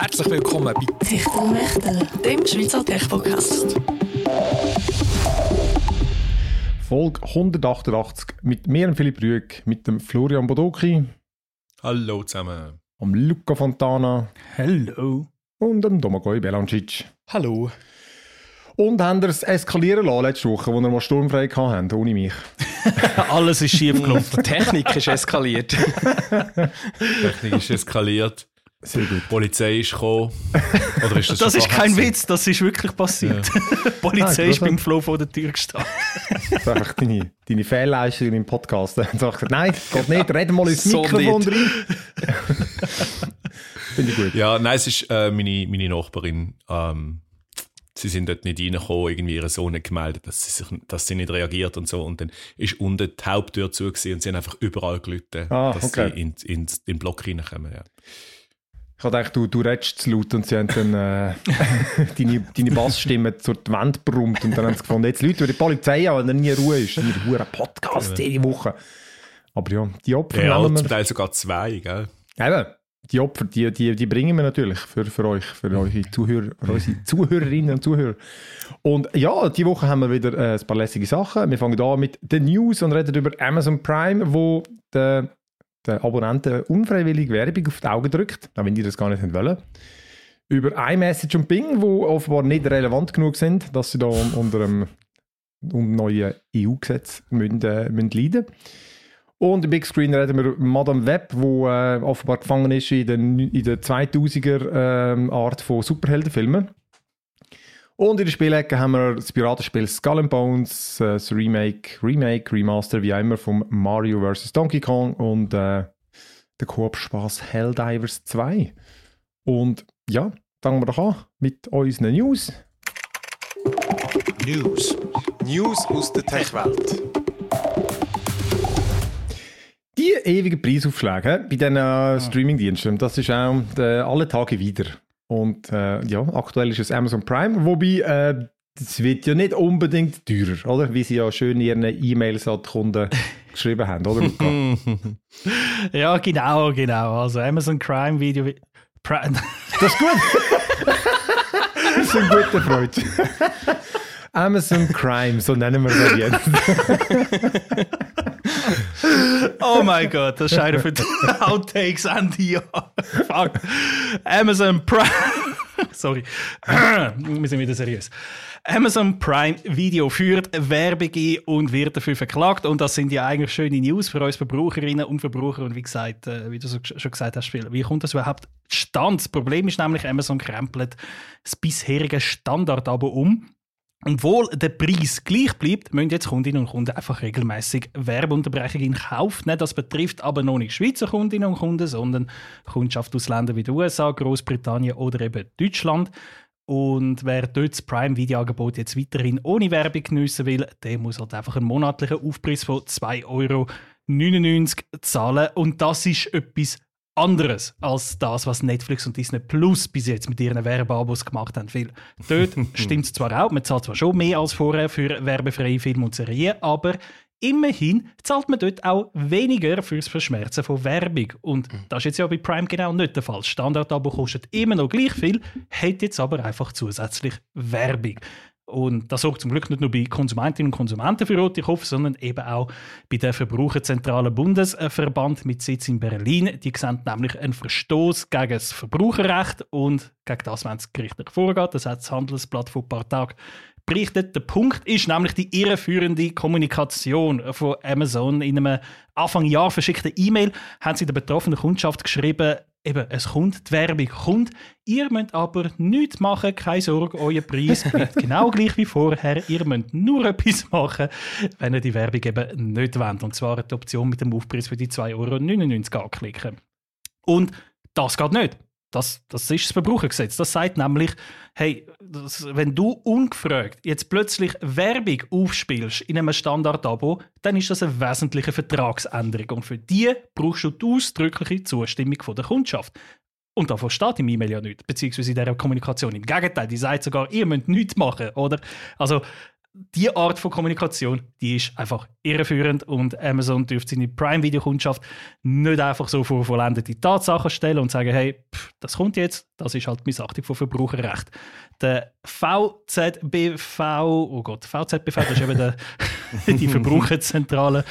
Herzlich willkommen bei Techtelmechtel, dem Schweizer Tech-Podcast. Folge 188 mit mir, Philipp Rüegg, mit dem Florian Bodoki, Hallo zusammen. dem Luca Fontana Hello. und dem Domagoj Belancic. Hallo. Und haben wir es eskalieren lassen letzte Woche, wo wir mal sturmfrei hatten, ohne mich. Alles ist schief gelaufen. Technik ist eskaliert. Technik ist eskaliert. Sehr gut. Die Polizei ist gekommen. Oder ist das Das ist kein gewesen? Witz, das ist wirklich passiert. Die Polizei Ah, ist beim. Flo vor der Tür gestanden. Das ist einfach deine, deine Fehlleistung im Podcast. Gesagt, nein, geht nicht, red mal ins So Mikrofon nicht. rein. Finde ich gut. Ja, nein, es ist äh, meine, meine Nachbarin. Ähm, sie sind dort nicht reingekommen, irgendwie ihre Sohn hat gemeldet, dass sie, sich, dass sie nicht reagiert und so. Und dann ist unten die Haupttür zu und sie haben einfach überall gelitten, Ah, dass okay. sie in, in, in den Block reinkommen. Ja. Ich habe gedacht, du, du redest zu laut und sie haben dann äh, deine, deine Bassstimme zur Wand brummt und dann haben sie gefunden, jetzt Leute, die Polizei an, wenn nie Ruhe ist. Hier, hure Podcast jede Woche. Aber ja, die Opfer Ja, nehmen zum. Teil sogar zwei, gell? Eben, die Opfer, die, die, die bringen wir natürlich für, für euch, für eure, Zuhörer, für unsere Zuhörerinnen und Zuhörer. Und ja, die Woche haben wir wieder äh, ein paar lässige Sachen. Wir fangen an mit den News und reden über Amazon Prime, wo der, der Abonnenten unfreiwillig Werbung auf die Augen drückt, auch wenn die das gar nicht wollen. Über iMessage und Bing, wo offenbar nicht relevant genug sind, dass sie da un- unter einem um neuen EU-Gesetz müssen, äh, müssen leiden und im Big Screen reden wir Madame Web, wo äh, offenbar gefangen ist in den, in der 2000er ähm, Art von Superheldenfilmen. Und in der Spielecke haben wir das Piratenspiel Skull and Bones, äh, das Remake, Remake, Remaster, wie auch immer, von Mario vs. Donkey Kong und äh, der Koop-Spaß Helldivers 2. Und ja, fangen wir doch an mit unseren News. News. News aus der Tech-Welt. Die ewigen Preisaufschläge bei diesen äh, Streamingdiensten, das ist auch äh, alle Tage wieder. Und äh, ja, aktuell ist es Amazon Prime, wobei äh, es wird ja nicht unbedingt teurer, oder? Wie sie ja schön in ihren E-Mails an die Kunden geschrieben haben, oder? Ja, genau, genau. Also Amazon Crime Video. Pri Das ist gut. das ist ein guter Freund. Amazon Crime, so nennen wir das jetzt. Oh mein Gott, das einer für die Outtakes Ende Jahr. Fuck. Amazon Prime. Sorry. Wir sind wieder seriös. Amazon Prime Video führt Werbung ein und wird dafür verklagt. Und das sind ja eigentlich schöne News für uns Verbraucherinnen und Verbraucher. Und wie gesagt, äh, wie du schon gesagt hast, wie kommt das überhaupt stand? Das Problem ist nämlich, Amazon krempelt das bisherige Standard-Abo um. Obwohl der Preis gleich bleibt, müssen jetzt Kundinnen und Kunden einfach regelmäßig Werbeunterbrechungen in Kauf nehmen. Das betrifft aber noch nicht Schweizer Kundinnen und Kunden, sondern Kundschaft aus Ländern wie den USA, Großbritannien oder eben Deutschland. Und wer dort das Prime-Video-Angebot jetzt weiterhin ohne Werbung geniessen will, der muss halt einfach einen monatlichen Aufpreis von 2,99 Euro zahlen. Und das ist etwas anderes als das, was Netflix und Disney Plus bis jetzt mit ihren Werbeabos gemacht haben. Weil dort stimmt es zwar auch, man zahlt zwar schon mehr als vorher für werbefreie Filme und Serien, aber immerhin zahlt man dort auch weniger fürs Verschmerzen von Werbung. Und das ist jetzt ja bei Prime genau nicht der Fall. Standard-Abo kostet immer noch gleich viel, hat jetzt aber einfach zusätzlich Werbung. Und das sorgt zum Glück nicht nur bei Konsumentinnen und Konsumenten für rote Kopf, sondern eben auch bei der Verbraucherzentrale Bundesverband mit Sitz in Berlin. Die sehen nämlich einen Verstoß gegen das Verbraucherrecht und gegen das, wenn es gerichtlich vorgeht. Das hat das Handelsblatt vor ein paar Tagen berichtet. Der Punkt ist nämlich die irreführende Kommunikation von Amazon. In einem Anfang Jahr verschickten E-Mail haben sie der betroffenen Kundschaft geschrieben, eben, es kommt, die Werbung kommt. Ihr müsst aber nichts machen, keine Sorge, euer Preis bleibt genau gleich wie vorher. Ihr müsst nur etwas machen, wenn ihr die Werbung eben nicht wollt. Und zwar die Option mit dem Aufpreis für die 2,99 Euro anklicken. Und das geht nicht. Das, das ist das Verbrauchergesetz. Das sagt nämlich, hey, das, wenn du ungefragt jetzt plötzlich Werbung aufspielst in einem Standard-Abo, dann ist das eine wesentliche Vertragsänderung. Und für die brauchst du die ausdrückliche Zustimmung von der Kundschaft. Und davon steht im E-Mail ja nichts, beziehungsweise in dieser Kommunikation. Im Gegenteil, die sagt sogar, ihr müsst nichts machen, oder? Also, die Art von Kommunikation, die ist einfach irreführend und Amazon dürfte seine Prime-Videokundschaft nicht einfach so vor vollendete Tatsachen stellen und sagen, hey, pff, das kommt jetzt, das ist halt Missachtung von Verbraucherrecht. Der VZBV, oh Gott, VZBV, das ist eben der, die Verbraucherzentrale,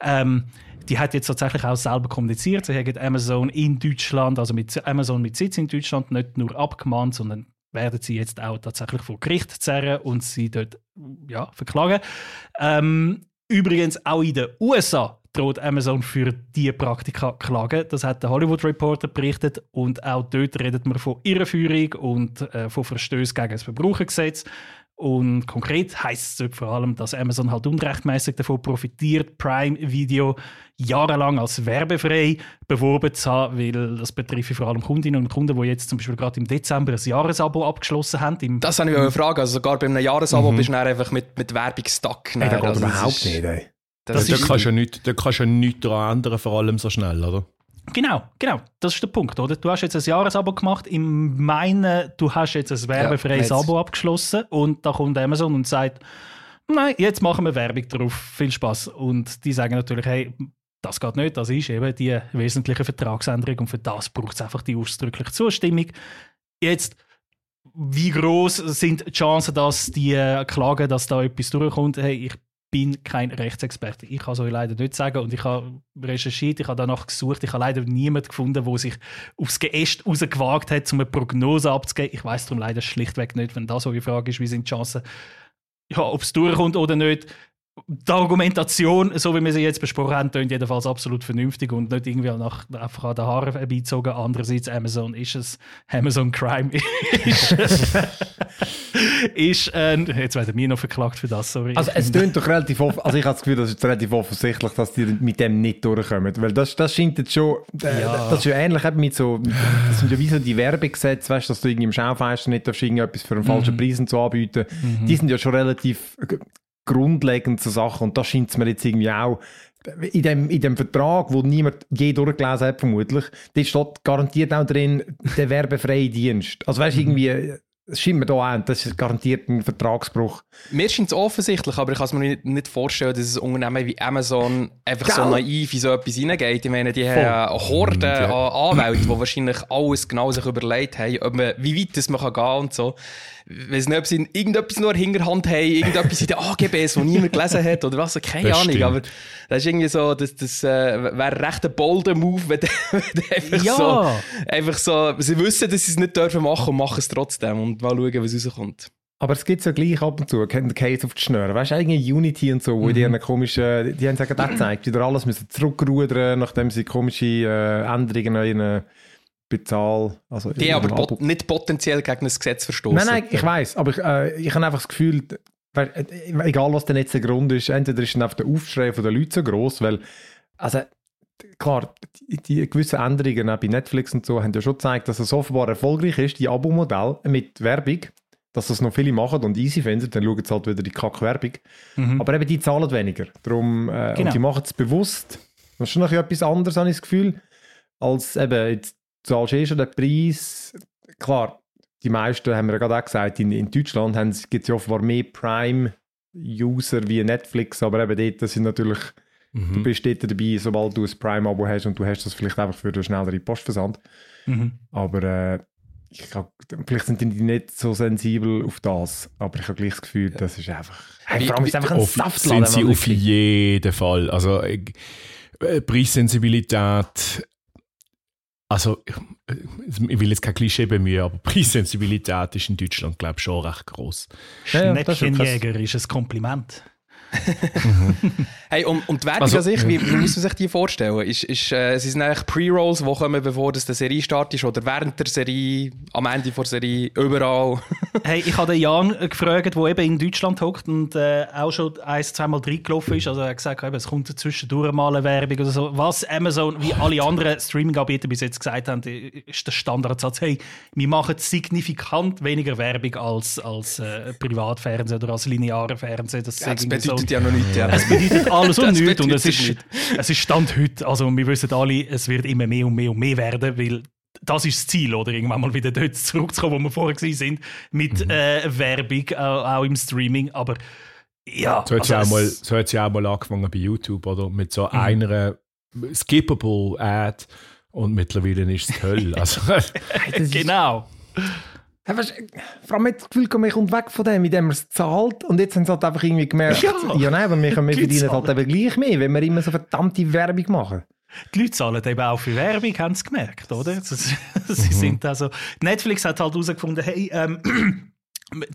ähm, die hat jetzt tatsächlich auch selber kommuniziert. Sie haben Amazon in Deutschland, also mit Amazon mit Sitz in Deutschland, nicht nur abgemahnt, sondern werden sie jetzt auch tatsächlich vor Gericht zerren und sie dort ja, verklagen. Ähm, übrigens auch in den USA droht Amazon für diese Praktika klagen. Das hat der Hollywood Reporter berichtet und auch dort redet man von Irreführung und äh, von Verstößen gegen das Verbrauchergesetz. Und konkret heißt es vor allem, dass Amazon halt unrechtmäßig davon profitiert, Prime Video jahrelang als werbefrei beworben zu haben, weil das betrifft vor allem Kundinnen und Kunden, die jetzt zum Beispiel gerade im Dezember ein Jahresabo abgeschlossen haben. Im Das habe ich eine Frage. Also sogar bei einem Jahresabo bist du dann einfach mit, mit Werbung stuck. Hey, da geht Also, das überhaupt ist- nicht, ey. Das da ist, kannst du ja nicht, da kannst du ja nichts daran ändern, vor allem so schnell, oder? Genau, genau. Das ist der Punkt, oder? Du hast jetzt ein Jahresabo gemacht. Im meinen, du hast jetzt ein werbefreies jetzt- Abo abgeschlossen und da kommt Amazon und sagt, nein, jetzt machen wir Werbung drauf. Viel Spaß. Und die sagen natürlich, hey, das geht nicht, das ist eben die wesentliche Vertragsänderung und für das braucht es einfach die ausdrückliche Zustimmung. Jetzt, wie groß sind die Chancen, dass die äh, klagen, dass da etwas durchkommt? Hey, ich bin kein Rechtsexperte. Ich kann es euch leider nicht sagen und ich habe recherchiert, ich habe danach gesucht, ich habe leider niemanden gefunden, der sich aufs Geäst rausgewagt hat, um eine Prognose abzugeben. Ich weiß darum leider schlichtweg nicht, wenn das eure Frage ist, wie sind die Chancen, ja, ob es durchkommt oder nicht. Die Argumentation, so wie wir sie jetzt besprochen haben, klingt jedenfalls absolut vernünftig und nicht irgendwie nach, einfach an den Haaren herbeizogen. Andererseits, Amazon ist es. Amazon Crime ist, ist ein. Jetzt werden wir noch verklagt für das, sorry. Also es klingt doch relativ offen, also ich habe das Gefühl, das ist relativ offensichtlich, dass die mit dem nicht durchkommen, weil das, das scheint jetzt schon, äh, Ja. das ist ja ähnlich eben mit so, das sind ja wie so die Werbegesetze, weißt dass du irgendwie im Schaufenster nicht darfst, irgendetwas für einen falschen Preis und so anbieten, die sind ja schon relativ grundlegend so Sachen und das scheint es mir jetzt irgendwie auch, in dem, in dem Vertrag, wo niemand je durchgelesen hat, vermutlich, da steht garantiert auch drin, der werbefreie Dienst. Also weißt du, irgendwie, es scheint mir da an, das ist garantiert ein Vertragsbruch. mir scheint es offensichtlich, aber ich kann es mir nicht, nicht vorstellen, dass ein Unternehmen wie Amazon einfach so Gell? naiv in so etwas reingeht. Ich meine, die Voll. haben eine Horde ja. an Anwälten, die wahrscheinlich alles genau sich überlegt haben, ob man, wie weit das man kann gehen und so. Weiss nicht, ob sie irgendetwas nur in der Hinterhand haben, irgendetwas in den AGBs, das niemand gelesen hat oder was, keine Das Ahnung. stimmt. Aber das ist irgendwie so, das, das äh, wäre recht ein bolder Move, wenn, einfach Ja. so, einfach so, sie wissen, dass sie es nicht dürfen machen und machen es trotzdem und mal schauen, was rauskommt. Aber es gibt ja gleich ab und zu, kennt den Case auf die Schnüre. Weißt du, eigentlich Unity und so, wo die ihren komischen, die haben gerade auch gezeigt, wieder alles müssen zurückrudern, nachdem sie komische äh, Änderungen an ihren Bezahl, also Die aber pot nicht potenziell gegen das Gesetz verstoßen. Nein, nein, ich weiß, aber ich, äh, ich habe einfach das Gefühl, weil, äh, egal was denn jetzt der Grund ist, entweder ist dann einfach der Aufschrei von den Leuten so groß, weil, also, klar, die, die gewissen Änderungen auch bei Netflix und so haben ja schon gezeigt, dass es offenbar erfolgreich ist, die Abo-Modell mit Werbung, dass das noch viele machen und easy finden, dann schauen sie halt wieder die Kack-Werbung. Mhm. Aber eben die zahlen weniger. Darum, äh, Genau. Und die machen es bewusst. Das ist schon noch etwas anderes, habe ich das Gefühl, als eben, jetzt zahlst eh schon den Preis. Klar, die meisten, haben wir ja gerade auch gesagt, in, in Deutschland gibt es ja offenbar mehr Prime-User wie Netflix, aber eben dort sind natürlich, Mhm. du bist dort dabei, sobald du ein Prime-Abo hast und du hast das vielleicht einfach für den schnelleren Postversand. Mhm. Aber äh, ich hab, vielleicht sind die nicht so sensibel auf das, aber ich habe gleich das Gefühl, das ist einfach... Hey, vor allem ist einfach ein Auf, Saftladen. sind sie auf jeden Fall. Also äh, Preissensibilität, also ich, will jetzt kein Klischee bemühen, aber Preissensibilität ist in Deutschland, glaube ich, schon recht groß. Ja, ist. Schnäppchenjäger ist ein Kompliment. Hey, und, und die Werbung Also- an sich, wie, wie muss man sich die vorstellen? Ist, ist, äh, sind eigentlich Pre-Rolls, die kommen, bevor das die Serie startet, oder während der Serie, am Ende der Serie, überall? Hey, ich habe den Jan gefragt, der eben in Deutschland hockt und äh, auch schon ein, zweimal reingelaufen ist. Also er hat gesagt, eben, es kommt zwischendurch mal eine Werbung oder so. Was Amazon, wie alle anderen Streaming-Anbieter bis jetzt gesagt haben, ist der Standardsatz, hey, wir machen signifikant weniger Werbung als, als äh, Privatfernsehen oder als lineare Fernsehen. Das, Ja, das so- bedeutet ja noch nichts. Ja. Es bedeutet alles und Das nichts. Und es ist, es ist Stand heute. Also, wir wissen alle, es wird immer mehr und mehr und mehr werden, weil das ist das Ziel, oder? Irgendwann mal wieder dort zurückzukommen, wo wir vorher waren, sind, mit äh, Werbung, auch, auch im Streaming. Aber Ja, So hat also auch mal, es- so hat sie auch mal angefangen bei YouTube, oder? Mit so einer skippable Ad und mittlerweile ist es die Hölle. Also, Genau. Weißt, vor allem hat das Gefühl, man kommt weg von dem, indem man es zahlt. Und jetzt haben sie halt einfach irgendwie gemerkt, ja, Ja. nein, aber wir, wir Die verdienen halt eben gleich mehr, wenn wir immer so verdammte Werbung machen. Die Leute zahlen eben auch für Werbung, haben sie gemerkt, oder? Sie, Mhm. sie sind also, Netflix hat halt herausgefunden, hey, ähm,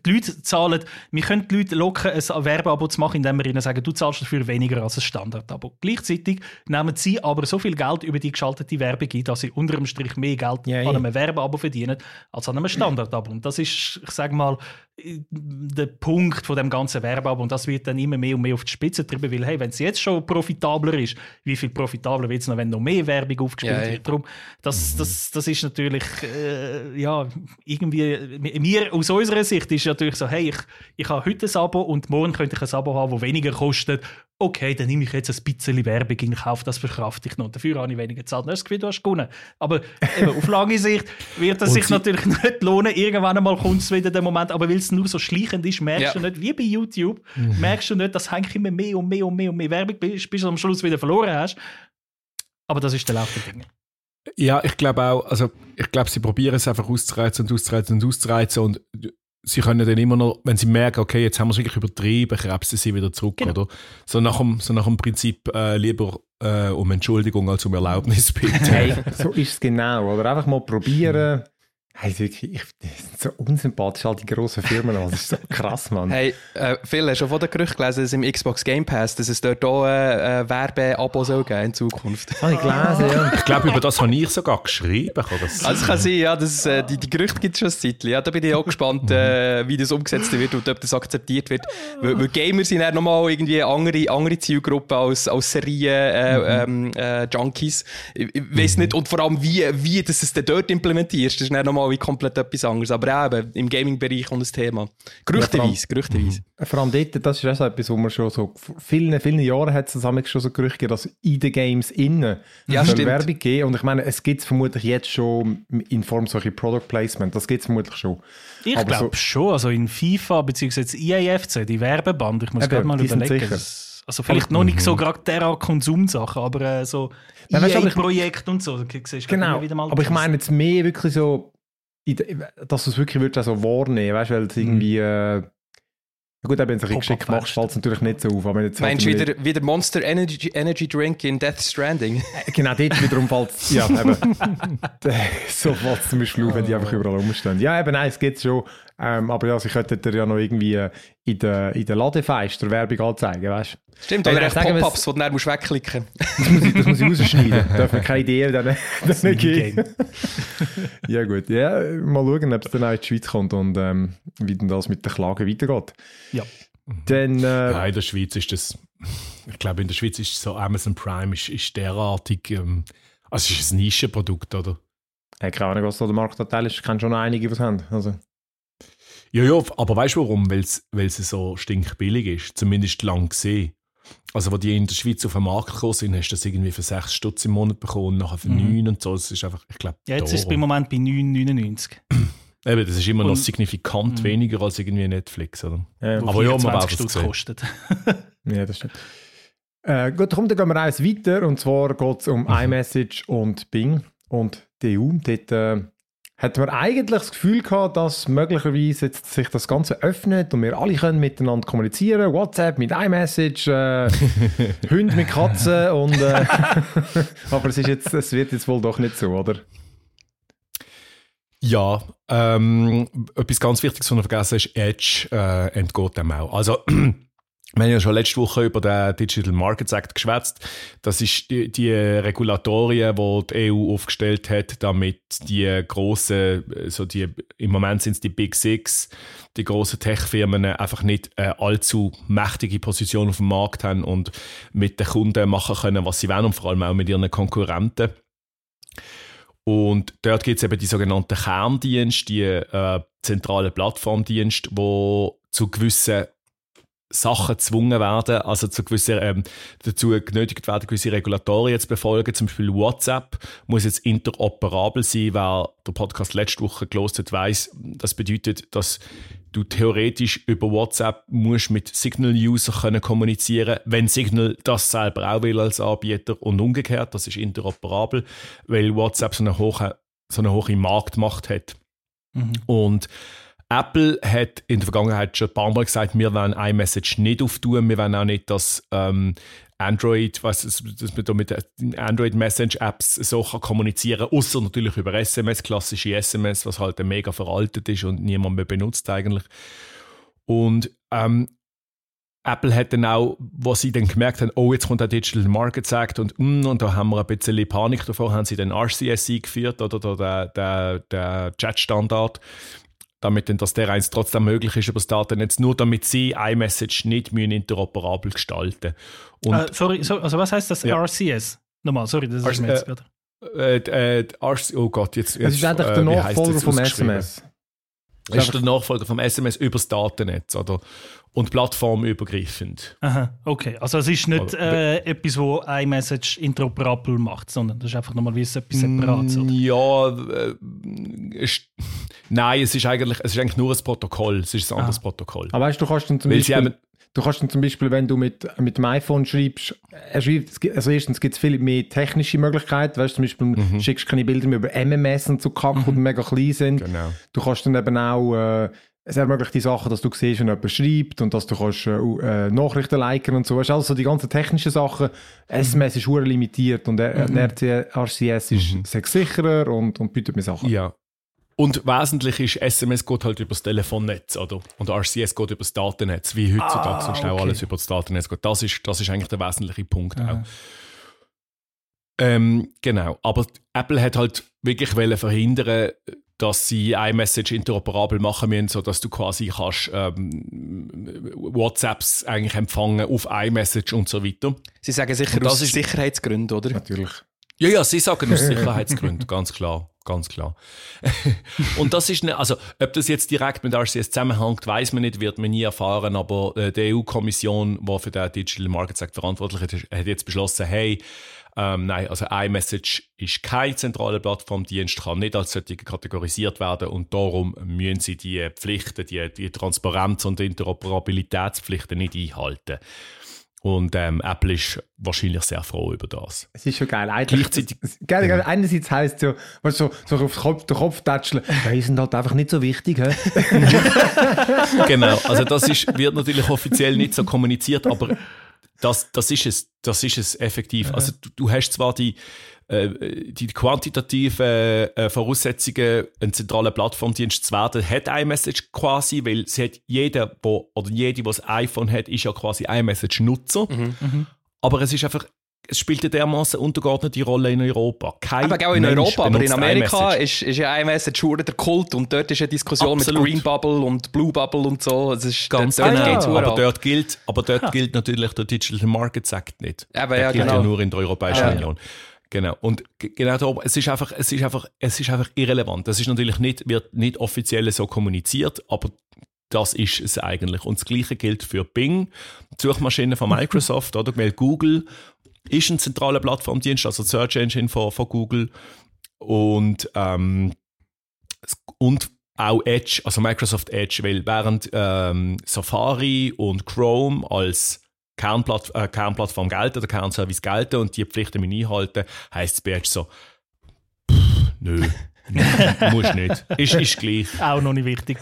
die Leute zahlen, wir können die Leute locken, ein Werbeabo zu machen, indem wir ihnen sagen, du zahlst dafür weniger als ein Standardabo. Gleichzeitig nehmen sie aber so viel Geld über die geschaltete Werbung ein, dass sie unter dem Strich mehr Geld Ja, an ja. einem Werbeabo verdienen als an einem Standardabo. Und das ist, ich sage mal, der Punkt von dem ganzen Werbeabo. Und das wird dann immer mehr und mehr auf die Spitze getrieben, weil, hey, wenn es jetzt schon profitabler ist, wie viel profitabler wird es noch, wenn noch mehr Werbung aufgespielt Ja, ja. wird? Darum, das, das, das ist natürlich, äh, ja, irgendwie, mir aus unserer Sicht ist natürlich so, hey, ich, ich habe heute ein Abo und morgen könnte ich ein Abo haben, das weniger kostet. Okay, dann nehme ich jetzt ein bisschen Werbung in Kauf, das verkrafte ich noch. Dafür habe ich weniger gezahlt. Das Gefühl, du hast gewonnen. Aber eben, auf lange Sicht wird es sich natürlich nicht lohnen. Irgendwann einmal kommt es wieder der Moment, aber weil es nur so schleichend ist, merkst Ja. du nicht, wie bei YouTube, merkst du nicht, dass eigentlich immer mehr und mehr und mehr und mehr Werbung bist, bis du am Schluss wieder verloren hast. Aber das ist der Lauf der Dinge. Ja, ich glaube auch, also ich glaube, sie probieren es einfach auszureizen und auszureizen und auszureizen und sie können dann immer noch, wenn sie merken, okay, jetzt haben wir es wirklich übertrieben, krebsen sie wieder zurück, Genau. oder? So nach dem, so nach dem Prinzip äh, lieber äh, um Entschuldigung als um Erlaubnis bitte. Hey, so ist es genau. Oder einfach mal probieren. Hey, wirklich, ich, das sind so unsympathisch, all die grossen Firmen. Das ist so krass, Mann. Hey, äh, Phil, hast du schon von den Gerüchten gelesen, dass im Xbox Game Pass, dass es dort auch äh, äh, Werbe-Abo soll geben in Zukunft? Das habe ich gelesen, ja. Ich glaube, über das habe ich sogar geschrieben. Kann das Also es kann sein, ja, das, äh, die, die Gerüchte gibt es schon ein. Ja, da bin ich auch gespannt, äh, wie das umgesetzt wird und ob das akzeptiert wird. Weil, weil Gamer sind ja nochmal irgendwie andere, andere Zielgruppe als, als Serien-Junkies. Äh, äh, Junkies. ich ich weiß nicht, und vor allem, wie, wie das es dort implementierst, das ist dann nochmal wie komplett etwas anderes. Aber ja, eben, im Gaming-Bereich kommt das Thema. Gerüchteweise, gerüchteweise. Vor allem dort, das ist auch so etwas, wo man schon so vor vielen, vielen Jahren hat es zusammen schon so Gerüchte gegeben, dass in den Games innen Ja. Werbung geben. Und ich meine, es gibt es vermutlich jetzt schon in Form solcher Product Placement. Das gibt es vermutlich schon. Ich glaube schon, also in FIFA bzw. EAFC, die Werbeband, ich muss Eben, gerade mal die sind überlegen. Also vielleicht noch nicht so gerade derart Konsumsachen, aber äh, so Ja, weißt aber ich- EA-Projekt und so, da siehst du Genau, immer wieder mal aber ich meine jetzt mehr wirklich so, der- dass du es wirklich würdest so wahrnehmen, weißt du, weil es irgendwie, äh, ja gut, wenn du es geschickt machst, fällt es natürlich nicht so auf, aber jetzt Meinst du halt wieder, wieder Monster Energy, Energy Drink in Death Stranding? Genau, dort wiederum fällt es, ja, eben, so fällt es zum Beispiel auf, wenn die einfach überall rumstehen. Ja, eben, nein, es geht schon, ähm, aber ja, sie könnten dir ja noch irgendwie äh, in der, in der Ladefenster Werbung anzeigen, weißt du. Stimmt, oder echt Pop-Ups, die du dann musst wegklicken Das muss ich, das muss ich rausschneiden, darf man keine Idee dann, dann geben. Ja gut, ja, mal schauen, ob es dann auch in die Schweiz kommt und ähm, wie denn das mit den Klagen weitergeht. Ja. Dann, äh, Ja, in der Schweiz ist das, ich glaube, in der Schweiz ist so Amazon Prime ist, ist derartig, ähm, also es ist ein Nischenprodukt, oder? hey, keine Ahnung, was da der Marktanteil ist, ich kenne schon noch einige, die es haben. Also, Ja, ja, aber weißt du warum? Weil es so stinkbillig ist, zumindest lang gesehen. Also, wo die in der Schweiz auf den Markt gekommen sind, hast du das irgendwie für 6 Stutz im Monat bekommen und nachher für Mhm. 9 und so. Das ist einfach, ich glaube, Ja, jetzt ist es beim Moment bei 9,99. Eben, das ist immer noch Und- signifikant Mhm. weniger als irgendwie Netflix, oder? ja, Aber ja, man 24 darf es Stutz sehen. kostet. ja, das stimmt. Äh, gut, komm, dann gehen wir eins weiter und zwar geht es um iMessage und Bing und die EU. Dort äh, hat man eigentlich das Gefühl gehabt, dass möglicherweise jetzt sich das Ganze öffnet und wir alle können miteinander kommunizieren. WhatsApp mit iMessage, äh, Hunde mit Katzen und äh, aber es ist jetzt, es wird jetzt wohl doch nicht so, oder? Ja, ähm, etwas ganz Wichtiges, was du vergessen hast, Edge äh, entgeht dem auch. Also, wir haben ja schon letzte Woche über den Digital Markets Act geschwätzt. Das ist die, die Regulatorien, die die EU aufgestellt hat, damit die grossen, so die, im Moment sind es die Big Six, die grossen Tech-Firmen einfach nicht äh, allzu mächtige Position auf dem Markt haben und mit den Kunden machen können, was sie wollen und vor allem auch mit ihren Konkurrenten. Und dort gibt es eben die sogenannten Kerndienste, die äh, zentralen Plattformdienste, wo zu gewissen Sachen gezwungen werden, also zu gewissen, ähm, dazu genötigt werden, gewisse Regulatorien zu befolgen. Zum Beispiel WhatsApp muss jetzt interoperabel sein. Wer den Podcast letzte Woche gelost hat, weiss, das bedeutet, dass du theoretisch über WhatsApp musst mit Signal-User können kommunizieren, wenn Signal das selber auch will als Anbieter und umgekehrt, das ist interoperabel, weil WhatsApp so eine hohe, so eine hohe Marktmacht hat. Und Apple hat in der Vergangenheit schon ein paar Mal gesagt, wir wollen iMessage nicht auftun, wir wollen auch nicht, dass ähm, Android, was, dass man da mit den Android Message Apps so kann kommunizieren, außer natürlich über SMS, klassische SMS, was halt mega veraltet ist und niemand mehr benutzt eigentlich. Und ähm, Apple hat dann auch, was sie dann gemerkt haben, oh, jetzt kommt der Digital Markets Act und, mm, und da haben wir ein bisschen Panik davor, haben sie den RCS eingeführt oder, oder der, der, der Chat-Standard, damit dann, dass der eins trotzdem möglich ist über das Datennetz, nur damit sie iMessage nicht müssen interoperabel gestalten und Äh, sorry, so, also was heißt das Ja. RCS? Nochmal, sorry, das ist RC mir jetzt äh, gerade. äh, äh, RC oh Gott, jetzt, jetzt Es ist eigentlich äh, der Nachfolger das vom? SMS. Es ist der Nachfolger vom SMS übers Datennetz oder? Und plattformübergreifend. Aha, okay. Also es ist nicht Aber- äh, etwas, wo iMessage interoperabel macht, sondern das ist einfach nochmal wie etwas Separates. Mm, oder? Ja, äh, ist, nein, es ist, eigentlich, es ist eigentlich nur ein Protokoll. Es ist ein anderes Protokoll. Aber weißt du, du kannst dann zum Weil Beispiel, haben- du kannst dann zum Beispiel, wenn du mit, mit dem iPhone schreibst, schreibt, es gibt- also erstens gibt es viel mehr technische Möglichkeiten, weißt du, zum Beispiel schickst du keine Bilder mehr über MMS und so Kack, die mega klein sind. Genau. Du kannst dann eben auch, äh, es ermöglicht die Sachen, dass du siehst, wenn jemand schreibt und dass du kannst, äh, äh, Nachrichten liken und so. Du, also die ganzen technischen Sachen, SMS ist hure limitiert und RC RCS ist sehr sicherer und, und bietet mir Sachen. Ja. Und wesentlich ist, SMS geht halt über das Telefonnetz, oder? Und RCS geht über das Datennetz, wie heutzutage Ah, so schnell okay. alles über das Datennetz geht. Das ist, das ist eigentlich der wesentliche Punkt auch. Ähm, genau. Aber Apple hat halt wirklich verhindern, dass sie iMessage interoperabel machen müssen, sodass du quasi kannst ähm, WhatsApps eigentlich empfangen auf iMessage und so weiter. Sie sagen sicher das aus ist- Sicherheitsgründen, oder? Natürlich. Ja, ja, sie sagen aus Sicherheitsgründen, ganz klar, ganz klar. und das ist, ne, also, ob das jetzt direkt mit RCS zusammenhängt, weiß man nicht, wird man nie erfahren, aber äh, die EU-Kommission, die für den Digital Markets Act verantwortlich ist, hat jetzt beschlossen, hey, ähm, nein, also iMessage ist kein zentraler Plattformdienst, kann nicht als solche kategorisiert werden und darum müssen sie die Pflichten, die, die Transparenz- und Interoperabilitätspflichten nicht einhalten. Und ähm, Apple ist wahrscheinlich sehr froh über das. Es ist schon geil. Gleichzeitig- es- geil, geil. Einerseits heisst es du, so, so auf den Kopf, den Kopf tätscheln, ja, die sind halt einfach nicht so wichtig. He? genau, also das ist, wird natürlich offiziell nicht so kommuniziert, aber das, das ist es, das ist es effektiv. Also du, du hast zwar die, äh, die quantitativen äh, Voraussetzungen, einen zentralen Plattformdienst zu werden, hat iMessage quasi, weil sie hat jeder, wo, oder jede, ein iPhone hat, ist ja quasi iMessage-Nutzer. Aber es ist einfach, es spielt eine dermaßen untergeordnete Rolle in Europa. Kein Aber auch in Mensch Europa, aber in Amerika ist, ist ja iMessage schon der Kult und dort ist eine Diskussion Absolut. mit Green Bubble und Blue Bubble und so. Es ist, Ganz dort, dort genau. geht's aber, aber dort gilt, aber dort gilt natürlich der Digital Markets Act nicht. Eben, der ja, gilt ja genau. nur in der Europäischen Ja. Union. Genau. Und genau da, es ist einfach, es ist einfach, es ist einfach irrelevant. Das ist natürlich nicht, wird nicht offiziell so kommuniziert, aber das ist es eigentlich. Und das Gleiche gilt für Bing, die Suchmaschine von Microsoft, oder? Weil Google ist ein zentraler Plattformdienst, also Search Engine von, von Google. Und, ähm, und auch Edge, also Microsoft Edge, weil während ähm, Safari und Chrome als Kernplatt, äh, Kernplattform gelten, der Kernservice gelten und die Pflichten müssen einhalten, heisst es bei Edge so, pff, nö, nö musst nicht. Ist, ist gleich. Auch noch nicht wichtig.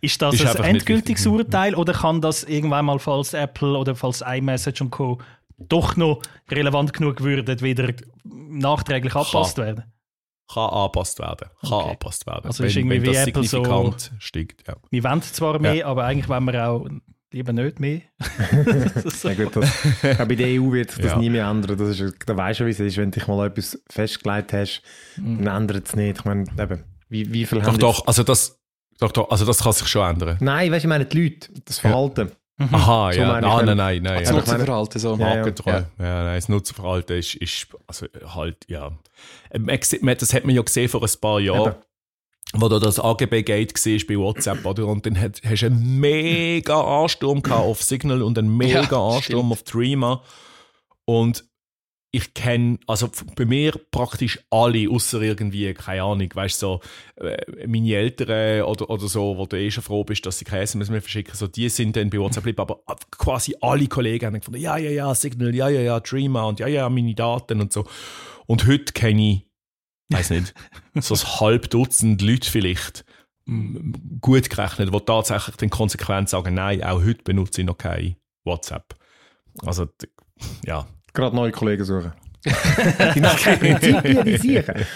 Ist das Ist ein endgültiges. Urteil oder kann das irgendwann mal, falls Apple oder falls iMessage und Co. doch noch relevant genug würden, wieder nachträglich angepasst werden? Kann angepasst werden. Kann Okay. angepasst werden. Also ist irgendwie wie das Apple so- steigt. Ja. Wir wollen zwar mehr, aber eigentlich wollen wir auch lieber nicht mehr. so. Ja, gut, das, ich glaube, bei der EU wird sich das Ja. nie mehr ändern. Das ist, da weißt du, wie es ist. Wenn du dich mal etwas festgelegt hast, dann ändert es nicht. Ich meine, eben, wie, wie viel Doch, haben doch, also das, doch, doch, also das kann sich schon ändern. Nein, weißt du, ich meine die Leute, das Verhalten. Aha, So ja. ich, Nein, nein, nein, nein. das Ja, Nutzerverhalten. So. Ja, ja. Ja. nein, das Nutzerverhalten ist, ist also halt, ja. Ähm, Das hat man ja gesehen vor ein paar Jahren, wo da das AGB-Gate war bei WhatsApp, oder? Und dann hat, hast du einen mega Ansturm auf Signal und einen mega Ja, Ansturm auf Threema. Und ich kenne, also bei mir praktisch alle, außer irgendwie, keine Ahnung, weißt du, so, äh, meine Eltern oder, oder so, wo du eh schon froh bist, dass sie keine SMS mehr verschicken, so, die sind dann bei WhatsApp geblieben, aber quasi alle Kollegen haben gefunden, ja, ja, ja, Signal, ja, ja, ja, Dreamer und ja, ja, meine Daten und so. Und heute kenne ich, weiß nicht, so ein halb Dutzend Leute vielleicht, gut gerechnet, die tatsächlich dann konsequent sagen, nein, auch heute benutze ich noch kein WhatsApp. Also, d- ja. Gerade neue Kollegen suchen. die machen Prinzipien, die sicher. Ah, ist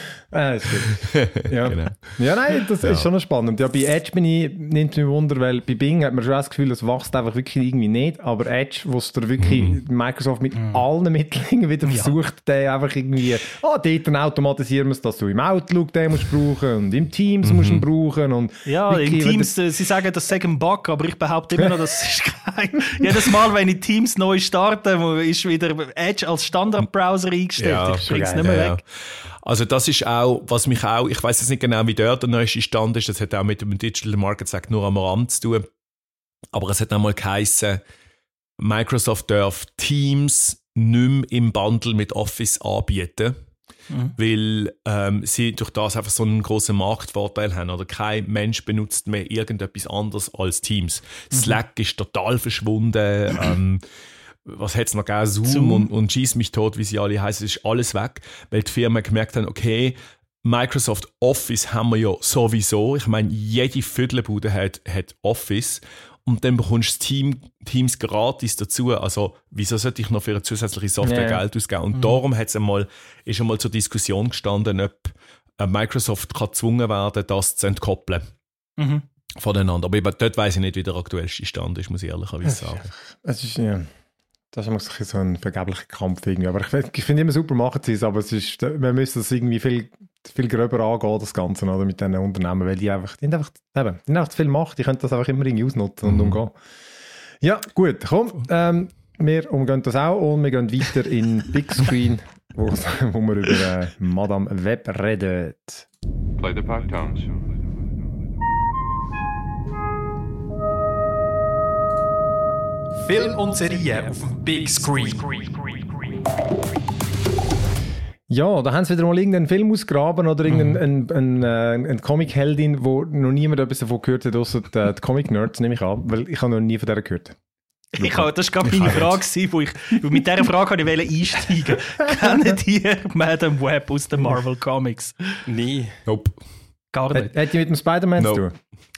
gut. Ja. Genau. ja, nein, das Ja. ist schon noch spannend. Ja, bei Edge bin ich, nimmt mich Wunder, weil bei Bing hat man schon das Gefühl, es wächst einfach wirklich irgendwie nicht. Aber Edge, wo es da wirklich Mhm. Microsoft mit allen Mitteln wieder versucht, den einfach irgendwie, ah, dort dann automatisieren wir es, dass du im Outlook den musst brauchen und im Teams musst du ihn brauchen und Ja, wenn Teams, äh, sie sagen, das sei ein Bug, aber ich behaupte immer noch, das ist kein. Jedes Mal, wenn ich Teams neu starte, wo- ist wieder Edge als Standardbrowser eingestellt. Ja, ich bring's geil. nicht mehr Ja, weg. Also das ist auch, was mich auch, ich weiß jetzt nicht genau, wie dort der neueste Stand ist, das hat auch mit dem Digital Market Act nur am Rand zu tun, aber es hat einmal geheißen, Microsoft darf Teams nicht mehr im Bundle mit Office anbieten, weil ähm, sie durch das einfach so einen großen Marktvorteil haben. Oder kein Mensch benutzt mehr irgendetwas anderes als Teams. Slack ist total verschwunden. ähm, was hat es noch gegeben? Zoom, Zoom. und, und Schieß mich tot, wie sie alle heißen, es ist alles weg, weil die Firmen gemerkt haben, okay, Microsoft Office haben wir ja sowieso. Ich meine, jede Viertelbude hat, hat Office und dann bekommst du Team, Teams gratis dazu. Also, wieso sollte ich noch für eine zusätzliche Software Ja. Geld ausgeben? Und darum hat's einmal, ist einmal zur Diskussion gestanden, ob äh, Microsoft kann gezwungen werden, das zu entkoppeln Mhm. voneinander. Aber eben, dort weiß ich nicht, wie der aktuellste Stand ist, muss ich ehrlicherweise sagen. Es ist, ja, das ist immer so ein bisschen so ein vergeblicher Kampf irgendwie. Aber ich, find- ich finde immer super machen sie es, aber es ist, wir müssen das irgendwie viel, viel gröber angehen, das Ganze, oder, mit diesen Unternehmen, weil die einfach, die haben einfach, eben, die haben einfach zu viel Macht, die können das einfach immer irgendwie ausnutzen und umgehen. Ja, gut, komm, ähm, wir umgehen das auch und wir gehen weiter in Big Screen, wo, wo wir über äh, Madame Web reden. Play the five Film und Serie auf dem Big Screen. Ja, da haben sie wieder mal irgendeinen Film ausgraben oder irgendeinen Mhm. ein, ein, äh, ein Comic-Heldin, wo noch niemand etwas davon gehört hat, außer die, die Comic-Nerds, nehme ich an, weil ich habe noch nie von der gehört. Ich habe, das war gerade meine Frage, gewesen, wo ich, wo mit dieser Frage wollte ich einsteigen. Kennt ihr Madame Web aus den Marvel Comics? Nee. Nope. Gar Hat, nicht. hat die mit dem Spider-Man No. zu tun?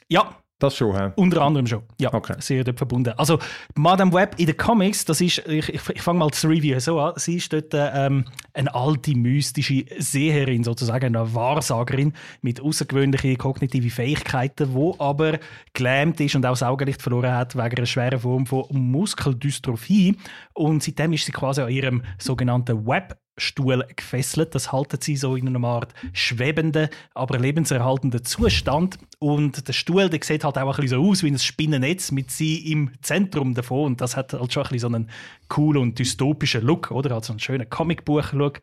Ja, Das schon, hä? Unter anderem schon. Ja, Okay. sehr dort verbunden. Also, Madame Web in den Comics, das ist, ich, ich, ich fange mal das Review so an. Sie ist dort ähm, eine alte, mystische Seherin, sozusagen eine Wahrsagerin mit außergewöhnlichen kognitiven Fähigkeiten, wo aber gelähmt ist und auch das Augenlicht verloren hat wegen einer schweren Form von Muskeldystrophie. Und seitdem ist sie quasi an ihrem sogenannten Web Stuhl gefesselt. Das halten sie so in einer Art schwebenden, aber lebenserhaltenden Zustand. Und der Stuhl, der sieht halt auch ein bisschen so aus wie ein Spinnennetz mit sie im Zentrum davon. Und das hat halt schon ein bisschen so einen coolen und dystopischen Look, oder? Also einen schönen Comicbuch-Look.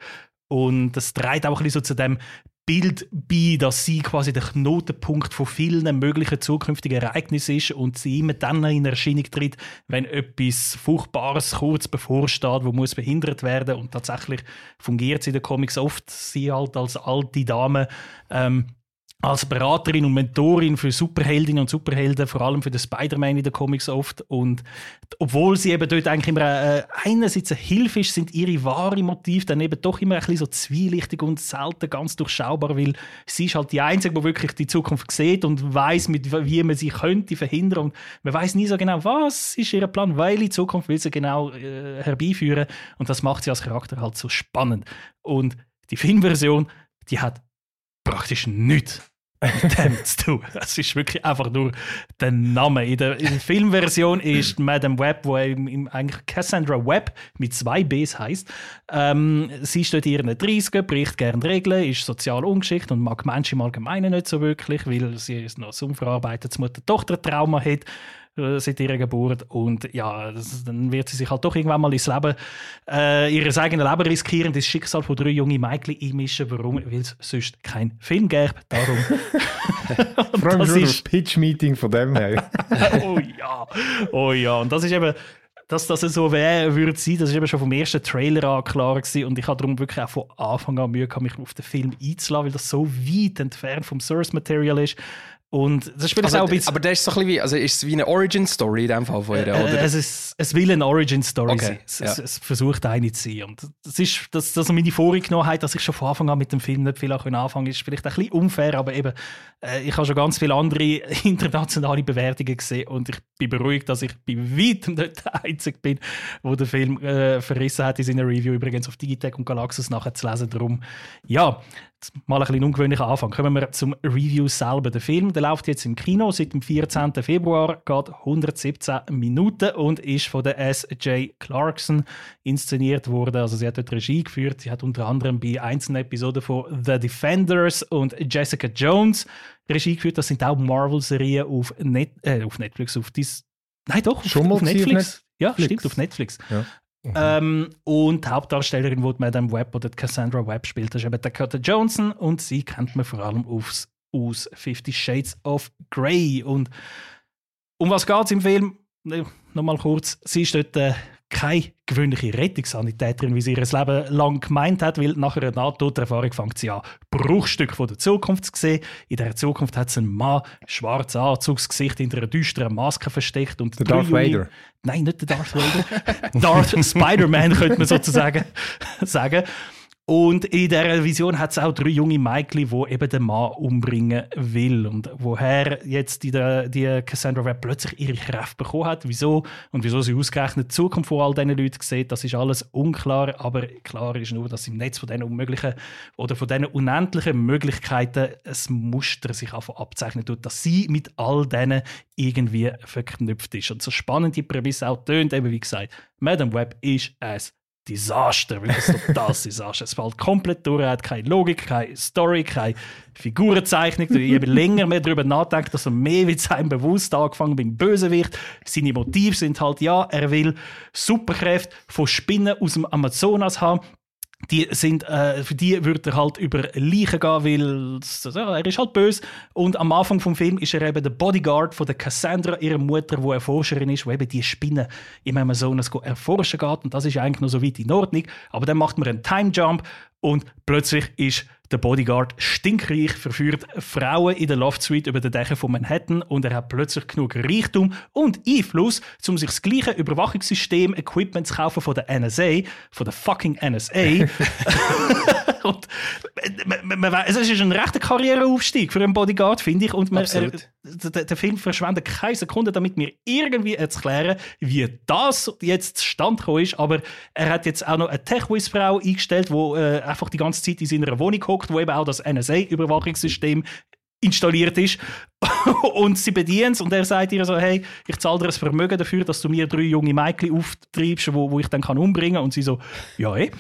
Und das trägt auch ein bisschen so zu dem Bild bei, dass sie quasi der Knotenpunkt von vielen möglichen zukünftigen Ereignissen ist und sie immer dann in Erscheinung tritt, wenn etwas Furchtbares kurz bevorsteht, wo muss behindert werden. Und tatsächlich fungiert sie in den Comics oft, sie halt als alte Dame ähm, als Beraterin und Mentorin für Superheldinnen und Superhelden, vor allem für den Spider-Man in den Comics oft. Und obwohl sie eben dort eigentlich immer äh, einerseits eine Hilfe ist, sind ihre wahren Motive dann eben doch immer ein bisschen so zwielichtig und selten ganz durchschaubar, weil sie ist halt die Einzige, die wirklich die Zukunft sieht und weiß, wie man sie könnte verhindern. Und man weiß nie so genau, was ist ihr Plan, weil die Zukunft will sie genau äh, herbeiführen. Und das macht sie als Charakter halt so spannend. Und die Filmversion, die hat praktisch nichts mit dem zu tun. Es ist wirklich einfach nur der Name. In der, in der Filmversion ist Madame Web, wo eigentlich Cassandra Webb mit zwei Bs heißt. Ähm, sie steht in ihren 30er, bricht gern Regeln, ist sozial ungeschickt und mag Menschen im Allgemeinen nicht so wirklich, weil sie ist noch ein unverarbeitetes Mutter-Tochter-Trauma hat seit ihrer Geburt. Und ja, das, dann wird sie sich halt doch irgendwann mal ins Leben, äh, ihres eigenen Leben riskieren, das Schicksal von drei jungen Mädchen einmischen. Warum? Weil es sonst keinen Film gäbe. Darum. Vor allem das ist, Pitch-Meeting von dem her. oh ja, oh ja. Und das ist eben dass das so wäre, würde sein, das ist eben schon vom ersten Trailer an klar gewesen. Und ich habe darum wirklich auch von Anfang an Mühe gehabt, mich auf den Film einzulassen, weil das so weit entfernt vom Source Material ist. Und das vielleicht Also, auch ein bisschen. aber das ist so ein bisschen wie, also ist es wie eine Origin-Story in dem Fall von ihr, Äh, oder? Es, ist, es will eine Origin-Story Okay, sein. Es, es, ja. es versucht eine zu sein. Und das ist das, das meine Vorgenommenheit, dass ich schon von Anfang an mit dem Film nicht viel anfangen ist vielleicht ein bisschen unfair, aber eben, äh, ich habe schon ganz viele andere internationale Bewertungen gesehen und ich bin beruhigt, dass ich bei weitem nicht der Einzige bin, der den Film äh, verrissen hat in seiner Review, übrigens auf Digitech und Galaxus nachzulesen. Darum, ja, mal ein bisschen ungewöhnlicher Anfang. Kommen wir zum Review selber. Der Film der läuft jetzt im Kino seit dem 14. Februar, geht 117 Minuten und ist von der S.J. Clarkson inszeniert worden. Also sie hat dort Regie geführt. Sie hat unter anderem bei einzelnen Episoden von The Defenders und Jessica Jones Regie geführt. Das sind auch Marvel-Serien auf, Net äh, auf Netflix, auf dies Nein, doch, auf, Schon auf auf Netflix. Ja, Netflix? stimmt, auf Netflix. Ja. Ähm, und Hauptdarstellerin, die Madame Web oder Cassandra Webb spielt, das ist eben Dakota Johnson und sie kennt man vor allem aufs, aus Fifty Shades of Grey. Und um was geht es im Film? Ne, Nochmal kurz, sie ist dort äh, keine gewöhnliche Rettungssanitäterin, wie sie ihr Leben lang gemeint hat, weil nach einer Nahtoderfahrung fängt sie an, Bruchstücke von der Zukunft zu sehen. In dieser Zukunft hat sie einen Mann, schwarzes Anzugsgesicht hinter einer düsteren Maske versteckt und Der Darth junge- Vader. Nein, nicht der Darth Vader. Darth Spider-Man könnte man sozusagen sagen. Und in dieser Vision hat es auch drei junge Mädchen, die eben den Mann umbringen will. Und woher jetzt die, die Cassandra Webb plötzlich ihre Kräfte bekommen hat, wieso und wieso sie ausgerechnet die Zukunft von all diesen Leuten sieht, das ist alles unklar. Aber klar ist nur, dass im Netz von diesen unmöglichen oder von diesen unendlichen Möglichkeiten ein Muster sich einfach abzeichnen tut, dass sie mit all denen irgendwie verknüpft ist. Und so spannend die Prämisse auch tönt, eben wie gesagt, Madame Web ist ein Desaster, wirklich ein totales Desaster. Es fällt komplett durch, hat keine Logik, keine Story, keine Figurenzeichnung. Je länger man darüber nachdenkt, dass er mehr wird sein bewusst angefangen beim Bösewicht. Seine Motive sind halt, ja, er will Superkräfte von Spinnen aus dem Amazonas haben. Die sind, äh, für die würde er halt über Leichen gehen, weil ja, er ist halt böse. Und am Anfang vom Film ist er eben der Bodyguard von der Cassandra, ihrer Mutter, die Erforscherin ist, die eben die Spinnen im Amazonas erforschen geht. Und das ist eigentlich noch so weit in Ordnung. Aber dann macht man einen Time Jump und plötzlich ist der Bodyguard stinkreich, verführt Frauen in der Loft Suite über den Dächern von Manhattan und er hat plötzlich genug Reichtum und Einfluss, um sich das gleiche Überwachungssystem, Equipment zu kaufen von der NSA, von der fucking NSA. und man, es ist ein rechter Karriereaufstieg für einen Bodyguard, finde ich. Und man, Absolut. der, der Film verschwendet keine Sekunde damit, mir irgendwie zu klären, wie das jetzt zustande gekommen ist. Aber er hat jetzt auch noch eine Tech-Wiz-Frau eingestellt, die äh, einfach die ganze Zeit in seiner Wohnung hockt, wo eben auch das NSA-Überwachungssystem installiert ist. und sie bedient es und er sagt ihr so, hey, ich zahle dir ein Vermögen dafür, dass du mir drei junge Mädchen auftreibst, wo, wo ich dann kann umbringen kann. Und sie so, ja, eh.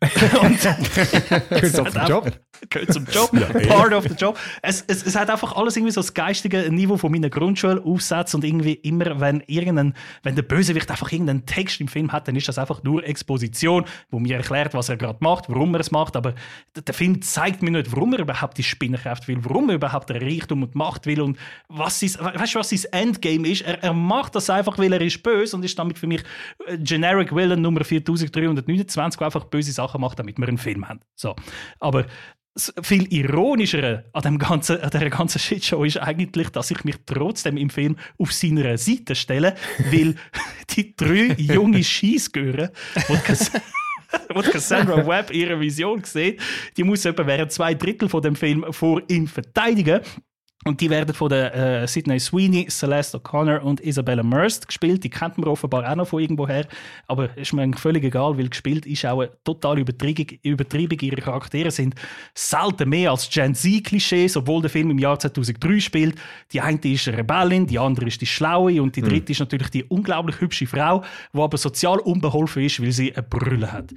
Gehört auf den Job. gehört zum Job, part of the job. Es, es, es hat einfach alles irgendwie so das geistige Niveau von meiner Grundschule aufsetzt und irgendwie immer, wenn irgendein, wenn der Bösewicht einfach irgendeinen Text im Film hat, dann ist das einfach nur Exposition, wo mir erklärt, was er gerade macht, warum er es macht, aber der, der Film zeigt mir nicht, warum er überhaupt die Spinnenkraft will, warum er überhaupt den Reichtum und Macht will und was ist, weißt du, was sein Endgame ist? Er, er macht das einfach, weil er ist böse und ist damit für mich äh, Generic Villain Nummer 4329, der einfach böse Sachen macht, damit wir einen Film haben. So. Aber das viel ironischere an, dem ganzen, an dieser ganzen Shitshow ist eigentlich, dass ich mich trotzdem im Film auf seiner Seite stelle, weil die drei junge Cass- wo Cassandra Webb ihre Vision sieht, die muss etwa während zwei Drittel von dem Film vor ihm verteidigen. Und die werden von der äh, Sidney Sweeney, Celeste O'Connor und Isabella Merced gespielt. Die kennt man offenbar auch noch von irgendwoher. Aber ist mir völlig egal, weil gespielt ist auch eine totale Übertreibung. Übertreibung. Ihre Charaktere sind selten mehr als Gen Z-Klischees, obwohl der Film im Jahr 2003 spielt. Die eine ist eine Rebellin, die andere ist die Schlaue und die dritte ist natürlich die unglaublich hübsche Frau, die aber sozial unbeholfen ist, weil sie eine Brille hat.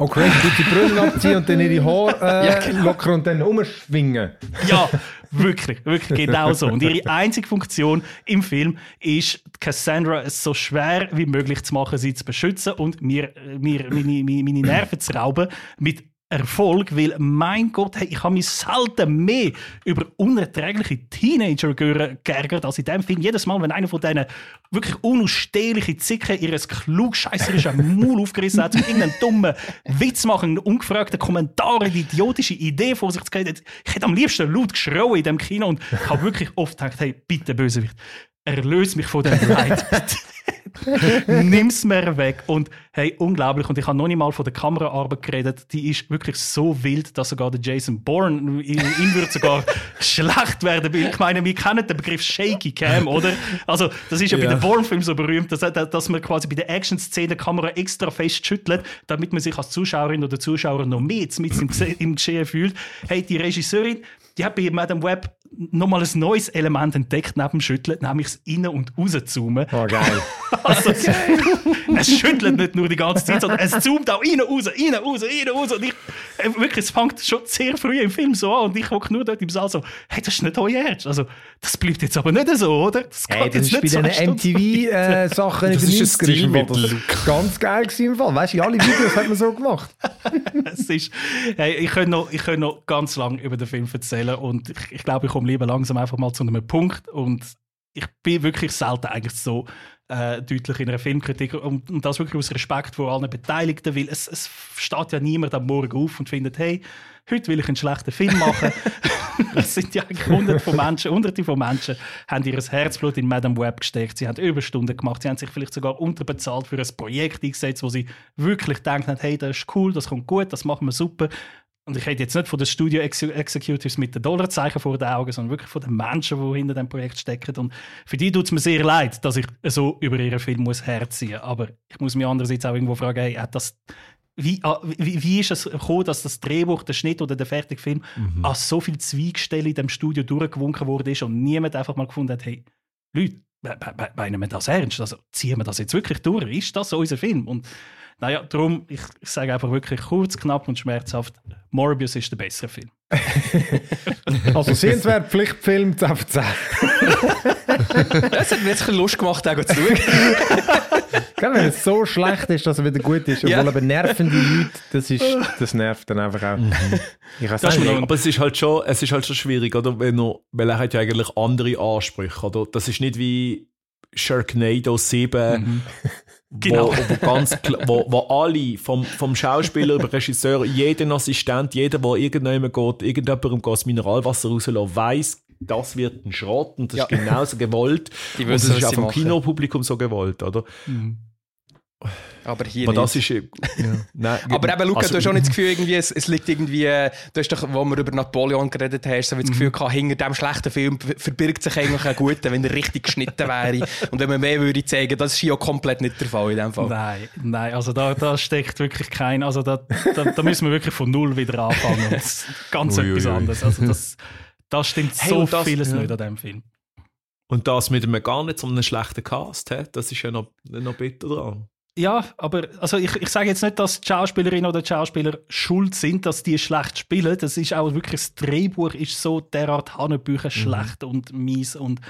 Oh, crazy. Tut die Brille abziehen und dann ihre Haare äh, locker und dann umschwingen. Ja, wirklich, wirklich genau so. Und ihre einzige Funktion im Film ist, Cassandra es so schwer wie möglich zu machen, sie zu beschützen und mir, mir meine, meine, meine Nerven zu rauben mit Erfolg, weil, mein Gott, hey, ich habe mich selten mehr über unerträgliche Teenager ge- geärgert als in diesem Film. Jedes Mal, wenn einer von diesen wirklich unausstehlichen Zicken ihres klugscheisserischen Maul aufgerissen hat, um irgendeinen dummen Witz machen, einen ungefragten Kommentar, eine idiotische Idee vor sich zu gehen. Ich hätte am liebsten laut geschrauen in diesem Kino und ich habe wirklich oft gedacht, hey, bitte Bösewicht, erlöse mich von dem Leid. Nimm's mir weg. Und hey, unglaublich. Und ich habe noch nicht mal von der Kameraarbeit geredet. Die ist wirklich so wild, dass sogar der Jason Bourne, ihm ihm würde sogar schlecht werden. Ich meine, wir kennen den Begriff Shaky Cam, oder? Also, das ist ja, bei Ja. den Bourne-Filmen so berühmt, dass, dass man quasi bei der Action-Szene die Kamera extra fest schüttelt, damit man sich als Zuschauerin oder Zuschauer noch mehr mit im, im Geschehen fühlt. Hey, die Regisseurin, die hat bei Madame Web nochmal ein neues Element entdeckt neben dem Schütteln, nämlich das Innen- und Rauszoomen. Oh, geil. Also, es schüttelt nicht nur die ganze Zeit, sondern es zoomt auch rein, raus, rein, raus, rein, raus. Und ich, äh, wirklich, es fängt schon sehr früh im Film so an und ich hocke nur dort im Saal so, hey, das ist nicht euer Ernst. Also, das bleibt jetzt aber nicht so, oder? Das Hey, geht das jetzt ist bei nicht zwei diesen Stunden. MTV-Sachen in Das den ist ein 90ern im Fall. Das Stilmittel. ist ganz geil gewesen im Fall. Weißt du, alle Videos hat man so gemacht. es ist, hey, ich könnte noch, ich könnte noch ganz lange über den Film erzählen und ich, ich glaube, ich komme lieber langsam einfach mal zu einem Punkt und ich bin wirklich selten eigentlich so äh, deutlich in einer Filmkritik und, und das wirklich aus Respekt vor allen Beteiligten, weil es, es steht ja niemand am Morgen auf und findet, hey, heute will ich einen schlechten Film machen. Es sind ja eigentlich hunderte von Menschen, hunderte von Menschen haben ihr Herzblut in Madame Web gesteckt. Sie haben Überstunden gemacht. Sie haben sich vielleicht sogar unterbezahlt für ein Projekt eingesetzt, wo sie wirklich denken, hey, das ist cool, das kommt gut, das machen wir super. Und ich rede jetzt nicht von den Studio Ex Executives mit den Dollarzeichen vor den Augen, sondern wirklich von den Menschen, die hinter dem Projekt stecken. Und für die tut es mir sehr leid, dass ich so über ihren Film muss herziehen. Aber ich muss mich andererseits auch irgendwo fragen, hey, hat das wie, ah, wie, wie ist es gekommen, dass das Drehbuch, der Schnitt oder der fertige Film an so viel Zweigstellen in dem Studio durchgewunken worden ist und niemand einfach mal gefunden hat, hey, Leute, me- me- me- meinen wir das ernst? Also ziehen wir das jetzt wirklich durch? Ist das so unser Film? Und naja, darum, ich, ich sage einfach wirklich kurz, knapp und schmerzhaft, Morbius ist der bessere Film. Also sehenswert, Pflichtfilm 10 von 10. Das hat mir jetzt ein bisschen Lust gemacht, den zu schauen. Gell, wenn es so schlecht ist, dass er wieder gut ist, obwohl Ja. aber nervende Leute, das, ist, das nervt dann einfach auch. Ich weiß Das ist nicht. mir Aber es ist halt schon, es ist halt schon schwierig, oder? Wenn er, weil er hat ja eigentlich andere Ansprüche, oder? Das ist nicht wie Sharknado 7, Genau. wo, wo, ganz, wo, wo alle, vom, vom Schauspieler über Regisseur, jeden Assistent, jeder, der irgendjemand geht, irgendjemandem das Mineralwasser rauslassen, weiss, das wird ein Schrott und das Ja. ist genauso gewollt. Die und das wissen, ist auch vom. Kinopublikum so gewollt, oder? Aber hier Aber nicht. das ist. Ja. Nein, Aber eben, Luca, also- du hast auch nicht das Gefühl, irgendwie, es, es liegt irgendwie, du hast doch, wo wir über Napoleon geredet haben, so wie das Gefühl gehabt, hinter diesem schlechten Film ver- verbirgt sich eigentlich ein guter, wenn er richtig geschnitten wäre. Und wenn man mehr würde zeigen, das ist ja komplett nicht der Fall in dem Fall. Nein, nein, also da, da steckt wirklich kein, also da, da, da müssen wir wirklich von Null wieder anfangen. Das ist ganz Ui, etwas ui. anderes. Also das, da stimmt Hey, so das- vieles ja. nicht an dem Film. Und das mit einem gar nicht so einem schlechten Cast, hä? das ist ja noch, noch bitter dran. Ja, aber also ich, ich sage jetzt nicht, dass die Schauspielerinnen oder die Schauspieler schuld sind, dass die schlecht spielen. Das ist auch wirklich, das Drehbuch ist so derart Hanebücher schlecht und mies und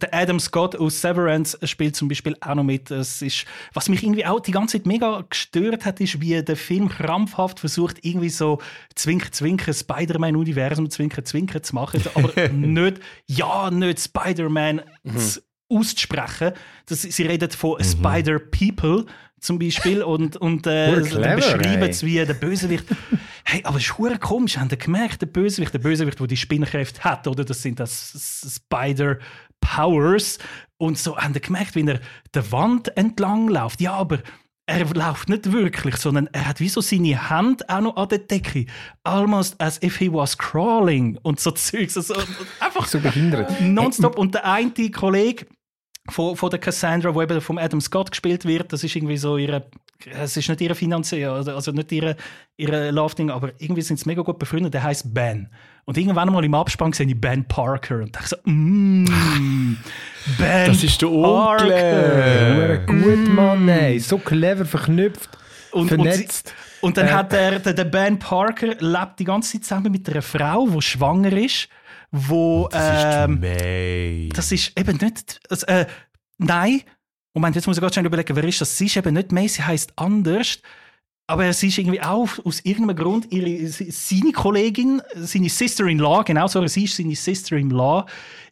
der Adam Scott aus Severance spielt zum Beispiel auch noch mit. Es ist, was mich irgendwie auch die ganze Zeit mega gestört hat, ist, wie der Film krampfhaft versucht, irgendwie so zwinker, zwinker, Spider-Man-Universum zwinker, zwinker zu machen, aber nicht, ja, nicht Spider-Man zu- auszusprechen. Das, sie redet von Spider-People zum Beispiel und, und äh, clever, beschreiben es wie der Bösewicht. Hey, aber es ist hure komisch, ihr gemerkt, der Bösewicht, der Bösewicht, der die Spinnenkräfte hat, oder? Das sind das Spider-Powers. Und so, habt ihr gemerkt, wie er der Wand entlang läuft? Ja, aber er läuft nicht wirklich, sondern er hat wie so seine Hand auch noch an der Decke. Almost as if he was crawling und so Zeugs. Also, einfach So behindert. nonstop. Und der eine Kollege von, von der Cassandra, die eben vom Adam Scott gespielt wird, das ist irgendwie so ihre, es ist nicht ihre finanzielle, also also nicht ihre, ihre Love-Ding, aber irgendwie sind sie mega gut befreundet, der heißt Ben. Und irgendwann mal im Abspann sehe ich Ben Parker und dachte so, mm, Ben Das ist der. Hure gut, Mann, ey. So clever verknüpft, Und, und, vernetzt. sie- und dann Äh. hat der, der, der Ben Parker lebt die ganze Zeit zusammen mit einer Frau, die schwanger ist, wo ähm, May. das ist eben nicht. Also, äh, nein. Moment, jetzt muss ich ganz schnell überlegen, wer ist das? Sie ist eben nicht mehr, sie heißt anders. aber es ist irgendwie auch aus irgendeinem Grund ihre, seine Kollegin, seine Sister-in-law, genau so, sie ist seine Sister-in-law,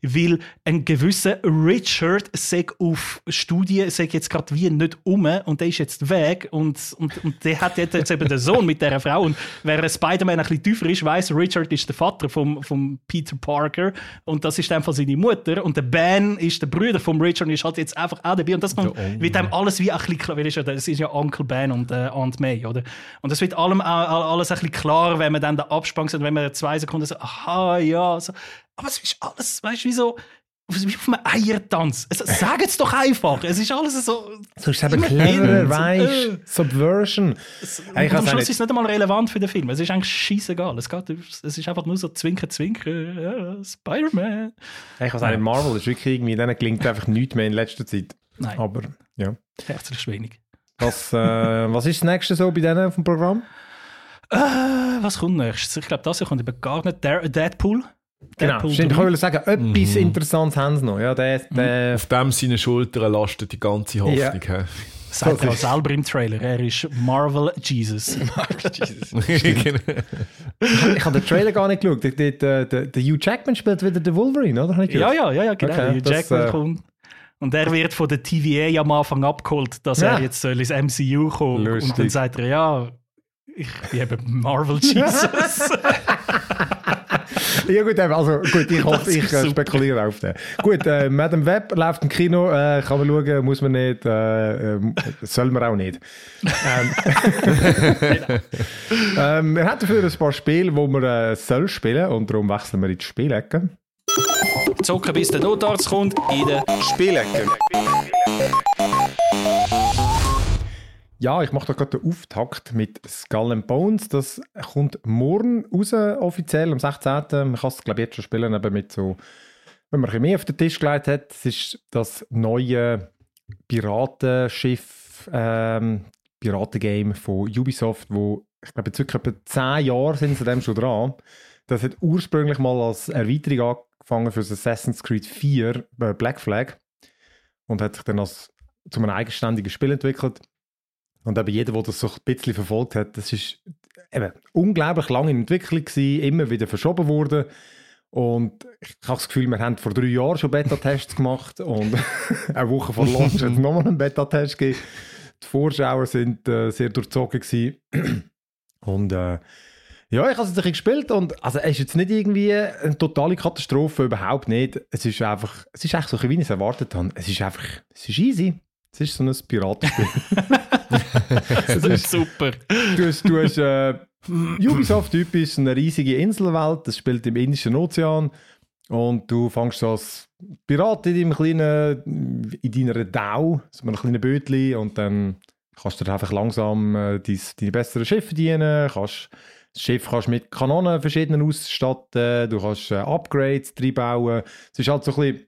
weil ein gewisser Richard sagt auf Studien, sagt jetzt gerade wie nicht um und der ist jetzt weg und, und, und der hat jetzt eben den Sohn mit dieser Frau. Und wer Spider-Man ein bisschen tiefer ist, weiß Richard ist der Vater vom, vom Peter Parker. Und das ist einfach seine Mutter. Und der Ben ist der Bruder vom Richard und ist halt jetzt einfach auch dabei. Und das kommt, wird einem alles wie ein bisschen klar, weil es ist ja, das ist ja Uncle Ben und äh, Aunt May, oder? Und das wird allem auch- alles ein bisschen klar, wenn man dann da abspannt und wenn man zwei Sekunden so, aha, ja, so. Aber es ist alles, weißt du, wie so, wie auf einem Eiertanz. Also, sag es doch einfach. Es ist alles so. So ist es eben cleverer, in, so, weißt äh. du? Subversion. Hey, ich am Schluss ist es nicht einmal relevant für den Film. Es ist eigentlich scheißegal. Es, geht, es ist einfach nur so Zwinker, Zwinker. Ja, Spider-Man. Ich kann sagen, Marvel ist wirklich irgendwie, denen gelingt einfach nichts mehr in letzter Zeit. Nein, Aber, ja. herzlich wenig. Was, äh, was ist das nächste so bei denen auf dem Programm? Äh, was kommt nächstes? Ich glaube, das hier kommt über gar nicht. Deadpool. Genau, stimmt. Ich 3. wollte sagen, etwas Interessantes haben sie noch. Ja, der, der, Auf dem seine Schultern lastet die ganze Hoffnung. hä? Sagt er auch selber im Trailer. Er ist Marvel Jesus. Genau. ich habe den Trailer gar nicht geschaut. Der, der, der, der Hugh Jackman spielt wieder den Wolverine, oder? Habe ich ja, ja, ja, ja, genau. Okay, Hugh das, Jackman äh, kommt. Und er wird von der TVA ja am Anfang abgeholt, dass Ja. er jetzt soll ins MCU Lustig. Und dann sagt er, ja, ich bin eben Marvel Jesus. Ja gut, eben, also gut, ich hoffe, ich super. spekuliere auf den. Gut, äh, Madame Web läuft im Kino, äh, kann man schauen, muss man nicht, äh, äh, soll man auch nicht. Ähm, ähm, wir haben dafür ein paar Spiele, wo man äh, soll spielen und darum wechseln wir in die Spielecke. Zocken, bis der Notarzt kommt in der Spielecke. Ja, ich mache da gerade den Auftakt mit Skull and Bones. Das kommt morgen raus, offiziell, am 16. Man kann es, glaube ich, jetzt schon spielen, aber mit so, wenn man ein bisschen mehr auf den Tisch gelegt hat. Es ist das neue Piratenschiff, ähm, Piratengame von Ubisoft, wo, ich glaube, jetzt wirklich etwa 10 Jahre sind sie dem schon dran. Das hat ursprünglich mal als Erweiterung angefangen für das Assassin's Creed 4 äh, Black Flag und hat sich dann als, zu einem eigenständigen Spiel entwickelt. Und eben jeder, der das so ein bisschen verfolgt hat, das ist eben unglaublich lange in Entwicklung gewesen, immer wieder verschoben worden. Und ich habe das Gefühl, wir haben vor drei Jahren schon Beta-Tests gemacht und eine Woche vor Launch hat es nochmal einen Beta-Test gegeben. Die Vorschauer sind äh, sehr durchzogen gewesen. Und äh, ja, ich habe es ein gespielt und also es ist jetzt nicht irgendwie eine totale Katastrophe, überhaupt nicht. Es ist einfach, es ist echt so, wie ich es erwartet habe. Es ist einfach, es ist easy. Es ist so ein Piratenspiel. Das ist super. Du hast, du hast äh, Ubisoft typisch eine riesige Inselwelt, das spielt im Indischen Ozean und du fängst als Pirat in deinem kleinen, in deiner Dau, so einem kleinen Bötli und dann kannst du dir einfach langsam äh, dein, deine besseren Schiffe dienen, kannst das Schiff kannst mit Kanonen verschiedenen ausstatten, du kannst äh, Upgrades reinbauen. Es ist halt so ein bisschen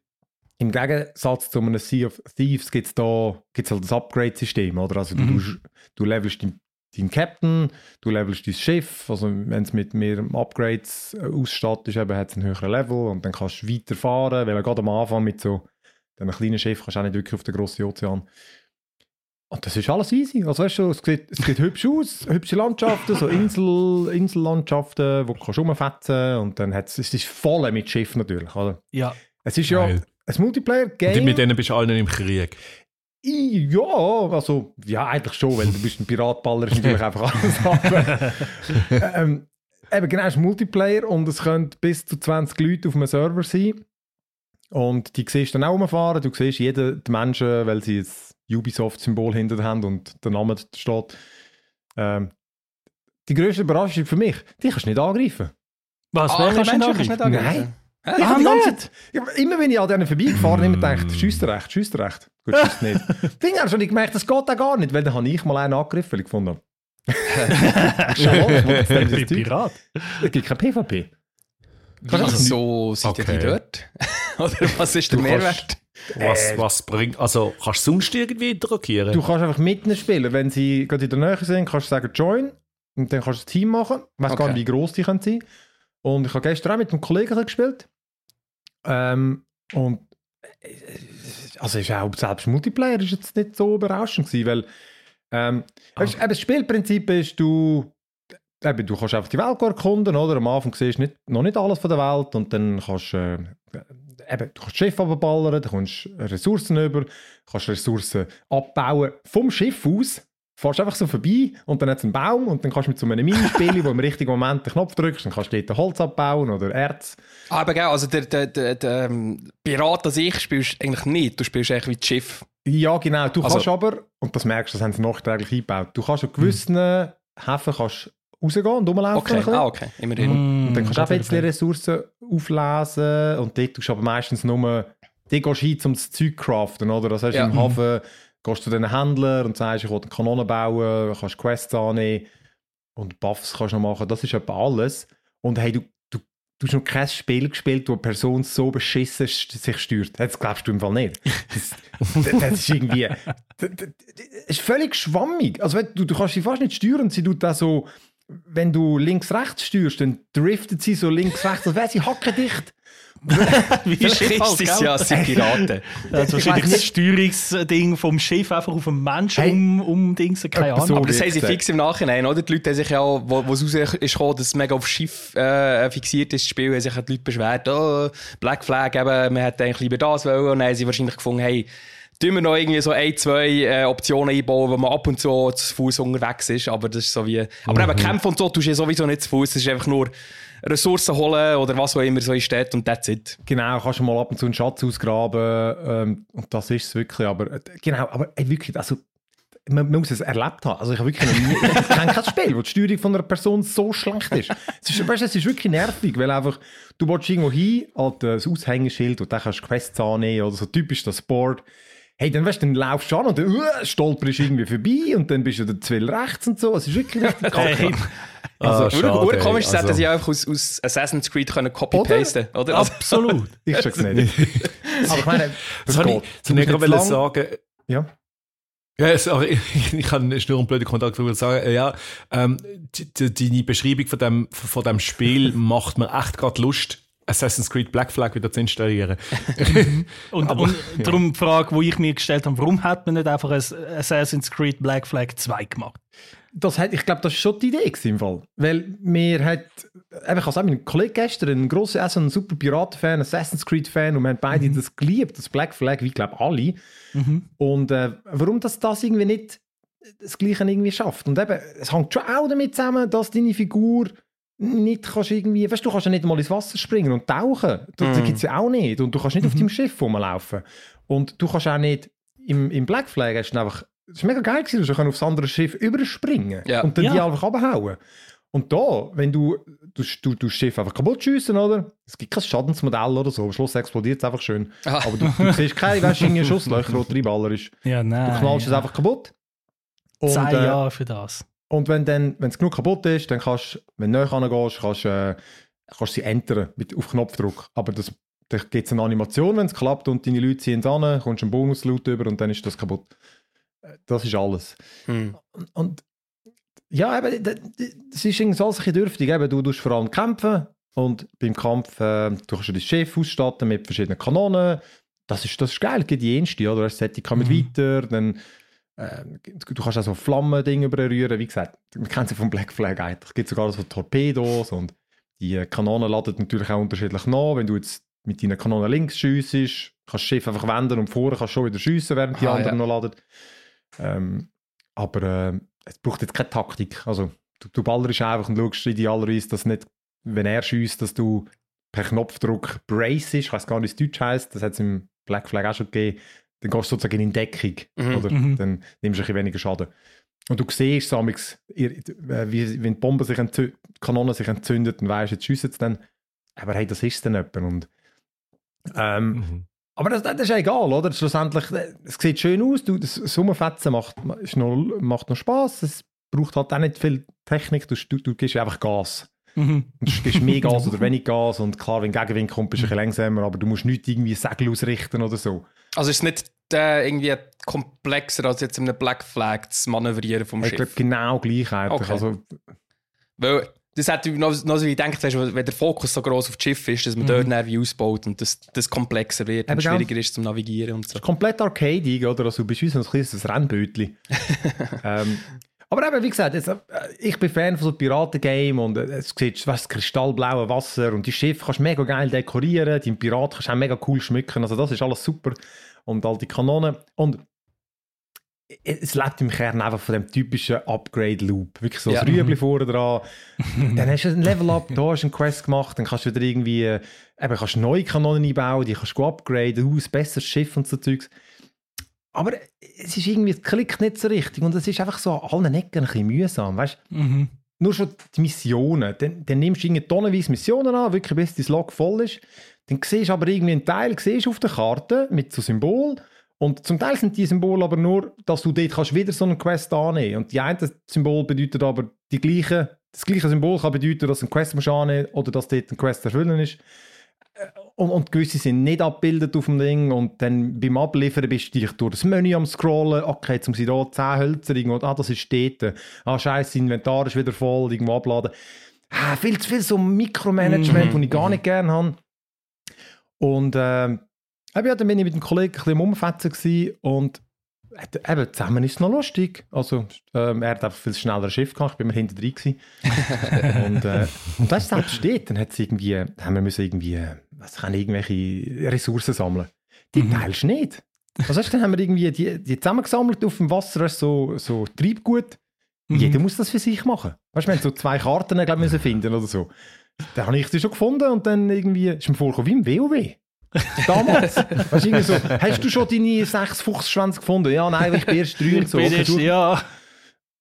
im Gegensatz zu einem Sea of Thieves gibt es da gibt's halt das Upgrade-System, oder? Also du, du, du levelst deinen deinen Captain, du levelst dein Schiff, also wenn es mit mehr Upgrades äh, ausstattet, hat es einen höheren Level und dann kannst du weiterfahren, weil gerade am Anfang mit so einem kleinen Schiff kannst du auch nicht wirklich auf den grossen Ozean. Und das ist alles easy. Also weißt du, es sieht, es sieht hübsch aus, hübsche Landschaften, so Insel, Insellandschaften, wo du kannst rumfetzen und dann hat es, ist voll mit Schiff natürlich. Oder? Ja. Es ist ja Geil. Ein Multiplayer-Game. Mit denen bist du allen im Krieg. I- Ja, also, ja, eigentlich schon, weil du bist ein Piratballer, ist natürlich einfach alles aber, ähm, Eben, genau, es ist Multiplayer und es können bis zu 20 Leute auf einem Server sein. Und die siehst du dann auch rumfahren. Du siehst jeden die Menschen, weil sie ein Ubisoft-Symbol hinter haben und der Name steht. Ähm, die grösste Überraschung für mich, die kannst du nicht angreifen. Was? Ah, Menschen kannst du nicht Nein. Ich Ah, hab die ganze nicht? Zeit, immer wenn ich an denen vorbeigefahren habe, immer gedacht, schießt recht, schießt recht. Gut, schießt nicht. Ding habe schon nicht gemerkt, das geht auch gar nicht, weil dann habe ich mal einen angegriffen, weil ich gefunden habe. Schon mal, ich Ich bin. Pirat. Es gibt kein PvP. Also so sind Okay. die dort? Oder was ist der Du kannst- Mehrwert? Was, was bringt. Also, kannst du sonst irgendwie interagieren? Du kannst einfach mit ihnen spielen. Wenn sie gerade in der Nähe sind, kannst du sagen Join und dann kannst du ein Team machen. Ich weiß gar Okay. nicht, wie gross die können sein Und ich habe gestern auch mit einem Kollegen gespielt. Ähm, und also ist auch selbst Multiplayer ist jetzt nicht so überraschend gewesen, weil Ähm, weisst, eben, das Spielprinzip ist, du, eben, du kannst einfach die Welt erkunden, oder? Am Anfang siehst du nicht, noch nicht alles von der Welt und dann kannst äh, eben, du kannst Schiff abballern, du kannst Ressourcen über, kannst Ressourcen abbauen vom Schiff aus. Fährst einfach so vorbei und dann hat es einen Baum und dann kannst du mit so einem Minispiel, wo im richtigen Moment den Knopf drückst, dann kannst du dort Holz abbauen oder Erz. Aber genau, also der, der, der, der ähm, Pirat an sich spielst du eigentlich nicht. Du spielst eigentlich wie das Schiff. Ja, genau. Du Also- kannst aber, und das merkst du, das haben sie nachträglich eingebaut, du kannst an gewissen Häfen kannst rausgehen und rumlaufen. Okay, ah, okay, immerhin. Und dann kannst du auch ein Mm, bisschen Ressourcen auflesen und dort tust du aber meistens nur, dort gehst du hin, um das Zeug zu craften, oder? Das heißt, Ja. im Hafen gehst zu den Händler und sagst, ich will eine Kanone bauen, kannst Quests annehmen und Buffs kannst noch machen. Das ist etwa alles. Und hey, du, du, du hast noch kein Spiel gespielt, wo eine Person so beschissen sich steuert. Das glaubst du im Fall nicht. Das, das, das ist irgendwie... Das, das, das ist völlig schwammig. Also du, du kannst sie fast nicht steuern. Sie tut da so... Wenn du links-rechts steuerst, dann driftet sie so links-rechts, als wäre sie hackendicht. Wie Schiff ist halt, es ja, sind Piraten. Das ist wahrscheinlich das Steuerungsding vom Schiff einfach auf einen Menschen Hey. um, um Dings, keine Etwa Ahnung. so. Aber das haben sie fix im Nachhinein, oder? Die Leute haben sich ja, wo, wo es raus ist gekommen, dass es mega auf Schiff äh, fixiert ist, das Spiel, haben sich die Leute beschwert, oh, Black Flag, eben, man hätte eigentlich lieber das wollen. Und dann haben sie wahrscheinlich gefunden, hey, tun wir noch irgendwie so ein, zwei äh, Optionen einbauen, wo man ab und zu zu Fuß unterwegs ist. Aber das ist so wie. Aber eben kämpfen und so tust du ja sowieso nicht zu Fuß. Es ist einfach nur Ressourcen holen oder was auch immer so in Stadt und that's it. Genau, kannst du mal ab und zu einen Schatz ausgraben ähm, und das ist es wirklich, aber äh, genau, aber ey, wirklich, also man, man muss es erlebt haben. Also ich habe wirklich noch nie, ich kenne kein Spiel, wo die Steuerung von einer Person so schlecht ist. Es ist, weißt, es ist wirklich nervig, weil einfach, du willst irgendwo hin, halt das Aushängeschild und dann kannst du Quests annehmen oder so typisch das Board. Hey, dann weißt du, dann laufst du an und dann uh, stolperst irgendwie vorbei und dann bist du der Zwill rechts und so. Es ist wirklich richtig kacke. Also, Ah, schade, Ur komisch, Also- sie einfach aus, aus Assassin's Creed können copy-pasten, oder? Also, Absolut. Ich sag's nicht. Aber ich meine, Das ich, geht. das ich Du gerade nicht sagen. Ja. Ja, sorry, ich, ich kann nur einen blöden Kontakt darüber sagen. Äh, Ja, ähm, die, Beschreibung von dem, von dem Spiel macht mir echt gerade Lust, Assassin's Creed Black Flag wieder zu installieren. Und, und darum die Frage, die ich mir gestellt habe, warum hat man nicht einfach ein Assassin's Creed Black Flag 2 gemacht? Das hat, ich glaube, das war schon die Idee im Fall. Weil mir hat, ich habe auch mit einem Kollegen gestern, ein grosser, auch so ein super Piraten-Fan, Assassin's Creed-Fan und wir haben beide das geliebt, das Black Flag, wie ich glaube alle. Und äh, warum das, das irgendwie nicht das Gleiche irgendwie schafft. Und eben, es hängt schon auch damit zusammen, dass deine Figur nicht kannst irgendwie, weißt du, du kannst ja nicht mal ins Wasser springen und tauchen. Das, das gibt es ja auch nicht. Und du kannst nicht auf deinem Schiff rumlaufen. Und du kannst auch nicht, im, im Black Flag hast du einfach, das war mega geil gewesen, du kannst aufs andere Schiff überspringen Ja. und dann die Ja. einfach abhauen. Und da, wenn du, du, du, du das Schiff einfach kaputt schiessen, oder? Es gibt kein Schadensmodell oder so, am Schluss explodiert es einfach schön. Aha. Aber du, du siehst keine, weißt du, irgendwie Schusslöcher oder Reinballer ist. Ja, nein. Du knallst es einfach kaputt. Und, Zehn äh, Jahre für das. Und wenn dann, wenn es genug kaputt ist, dann kannst du, wenn du näher angehst, kannst du äh, kannst sie entern mit, auf Knopfdruck. Aber das, da gibt es eine Animation, wenn es klappt und deine Leute ziehen es an, kommst einen Bonus-Loot über und dann ist das kaputt. Äh, Das ist alles. Hm. Und ja, eben, das ist irgendwie so ein bisschen dürftig. Eben, du tust vor allem kämpfen und beim Kampf äh, du kannst du dein Schiff ausstatten mit verschiedenen Kanonen. Das ist, das ist geil, geht die erste, oder? Das Setting kann mit Mhm. weiter, dann äh, du kannst auch so Flammendinge berühren. Wie gesagt, man kennt sie vom Black Flag eigentlich. Es gibt sogar so Torpedos und die Kanonen laden natürlich auch unterschiedlich nach. Wenn du jetzt mit deinen Kanonen links schiessest, kannst du das Schiff einfach wenden und vorne kannst du schon wieder schiessen, während die Ah, anderen ja. noch laden. Ähm, aber äh, es braucht jetzt keine Taktik. Also, du, du ballerst einfach und schaust idealerweise, dass nicht, wenn er schießt, dass du per Knopfdruck brace ist. Ich weiß gar nicht, es Deutsch heisst. Das hat es im Black Flag auch schon gegeben. Dann gehst du sozusagen in Deckung. Mhm. Oder? Mhm. Dann nimmst du ein bisschen weniger Schaden. Und du siehst samix, äh, wie, wenn die Bombe sich entzündet, die Kanone sich entzündet, dann weißt du, jetzt schiessen sie dann. Aber hey, das ist dann jemand. Und, ähm, Mhm. aber das, das ist ja egal, oder? Schlussendlich, äh, es sieht schön aus, du, das Sommerfetzen macht, ist noch, macht noch Spaß, es braucht halt auch nicht viel Technik, du, du, du gibst einfach Gas. Mhm. Und Du gibst mehr Gas oder wenig Gas und klar, wenn Gegenwind kommt, bist du ein bisschen langsamer, aber du musst nicht irgendwie Segel ausrichten oder so. Also ist es nicht äh, irgendwie komplexer als jetzt in einem Black Flag zu manövrieren vom Ich Schiff? glaube, genau gleich eigentlich. Okay. Also, Weil Das hat noch, noch so wie gedacht, wenn der Fokus so groß auf das Schiff ist, dass man dort dann wie ausbaut und das, das komplexer wird und Eben, gell? schwieriger ist zum Navigieren und so. Das ist komplett arcadig, oder? Also, du bist wie so ein kleines Rennbötli. ähm, aber eben, wie gesagt, jetzt, äh, ich bin Fan von so Piraten-Game und äh, es sieht das kristallblaue Wasser und die Schiffe kannst du mega geil dekorieren, die Piraten kannst du auch mega cool schmücken, also das ist alles super. Und all die Kanonen. Und es lebt im Kern einfach von dem typischen Upgrade-Loop. Wirklich so Ja. das Rüebli vorne dran. dann hast du ein Level-Up, da hast du einen Quest gemacht, dann kannst du wieder irgendwie, äh, eben, kannst neue Kanonen einbauen, die kannst du upgraden, ein besseres Schiff und so Zeugs. Aber es ist irgendwie, es klickt nicht so richtig und es ist einfach so an allen Ecken ein bisschen mühsam, weißt Mhm. nur schon die Missionen. Dann, dann nimmst du irgendwie tonnenweise Missionen an, wirklich bis dein Log voll ist. Dann siehst du aber irgendwie einen Teil siehst auf der Karte mit so Symbol. Und zum Teil sind die Symbole aber nur, dass du dort kannst wieder so eine Quest annehmen Und die eine Symbol bedeutet aber die gleiche, das gleiche Symbol kann bedeuten, dass du eine Quest musst annehmen oder dass dort eine Quest erfüllen ist. Äh, Und, und gewisse sind nicht abgebildet auf dem Ding und dann beim Abliefern bist du dich durch das Menü am scrollen, okay, jetzt ich da 10 Hölzer irgendwo, ah, das ist dort, ah, scheiße, Inventar ist wieder voll, irgendwo abladen. Ah, viel zu viel so Mikromanagement, das ich gar nicht gerne habe. Und eben, ja, dann bin ich mit dem Kollegen ein bisschen im Umfetzen gewesen und äh, eben, zusammen ist es noch lustig. Also, ähm, er hat einfach viel schneller Schiff gehabt, ich bin immer hinter drin und, äh, und das selbst steht, dann hat irgendwie, haben wir müssen irgendwie, äh, was kann irgendwelche Ressourcen sammeln. Die teilst du nicht. Also, weißt, dann haben wir irgendwie die, die zusammengesammelt auf dem Wasser, so, so Treibgut. Jeder muss das für sich machen. Weißt du, wir haben so zwei Karten glaub, müssen finden oder so. Dann habe ich sie schon gefunden und dann irgendwie ist mir vorgekommen wie im WoW. Damals. weißt, du, so, hast du schon deine sechs Fuchsschwänze gefunden? Ja, nein, ich bin erst drei und so. Okay, du- ja.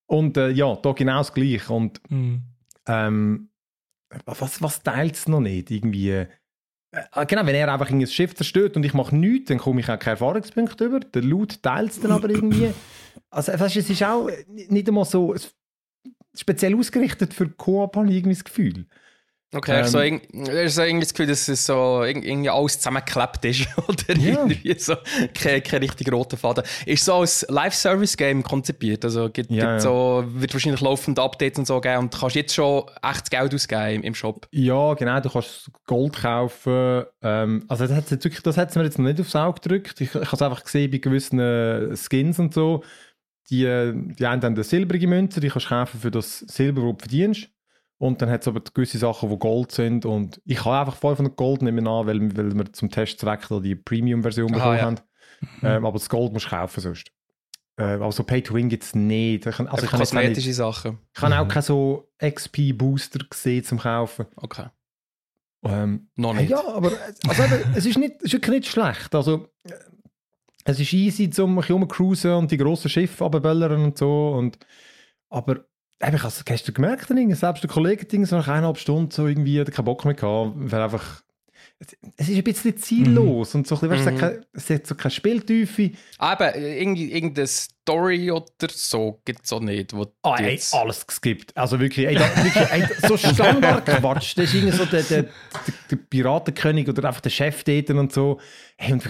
Und äh, ja, da genau das Gleiche. Und Mhm. ähm, was, was teilt es noch nicht? Irgendwie, genau, wenn er einfach ein Schiff zerstört und ich mache nichts, dann komme ich auch keine Erfahrungspunkte über. Der Loot teilt es dann aber irgendwie. Also, weißt, du, es ist auch nicht einmal so speziell ausgerichtet für Koop, habe ich irgendwie das Gefühl. Okay, Ähm, so, irg- er hat so irgendwie das Gefühl, dass es so irg- irgendwie alles zusammengeklebt ist. Oder Ja. irgendwie so kein, kein richtig roter Faden. Ist so als Live-Service-Game konzipiert. Also gibt, Ja, gibt so, wird wahrscheinlich laufende Updates und so geben und kannst jetzt schon echtes Geld ausgeben im, im Shop. Ja, genau, du kannst Gold kaufen. Ähm, also das hat wirklich, das hat's mir jetzt noch nicht aufs Auge gedrückt. Ich, ich habe es einfach gesehen bei gewissen äh, Skins und so. Die, äh, die einen haben eine silbrige Münze, die kannst du kaufen für das Silber, das du verdienst. Und dann hat es aber gewisse Sachen, die Gold sind. Und ich habe einfach 500 Gold nehmen an, weil, weil wir zum Testzweck da die Premium-Version bekommen ja. haben. Ähm, aber das Gold musst du kaufen sonst. Äh, also Pay to Win gibt es nicht. Ich, kann- also ich auch nicht- kosmetische Sachen. ich habe auch keine so XP-Booster gesehen zum Kaufen. Okay. Ähm, Noch nicht. Ja, aber also es ist, nicht, es ist wirklich nicht schlecht. Also, es ist easy, zum ein bisschen rumcruisen und die grossen Schiffe runterböllern und so. Und, aber ich hast du gemerkt, selbst der Kollege Ding, so nach eineinhalb Stunden so irgendwie hat keinen Bock mehr gehabt, weil einfach es- ist ein bisschen ziellos und so ein bisschen, weißt, hat keine- es hat so keine Spieltiefe. Ah, eben, irgendwie- irgendeine Story oder so gibt es auch nicht. Wo Ah, die ey, jetzt- alles geskippt. Also wirklich, ey, da, wirklich ey, so Standardquatsch. Das ist irgendwie so der, der, der, der Piratenkönig oder einfach der Chef dort und so. Hey, und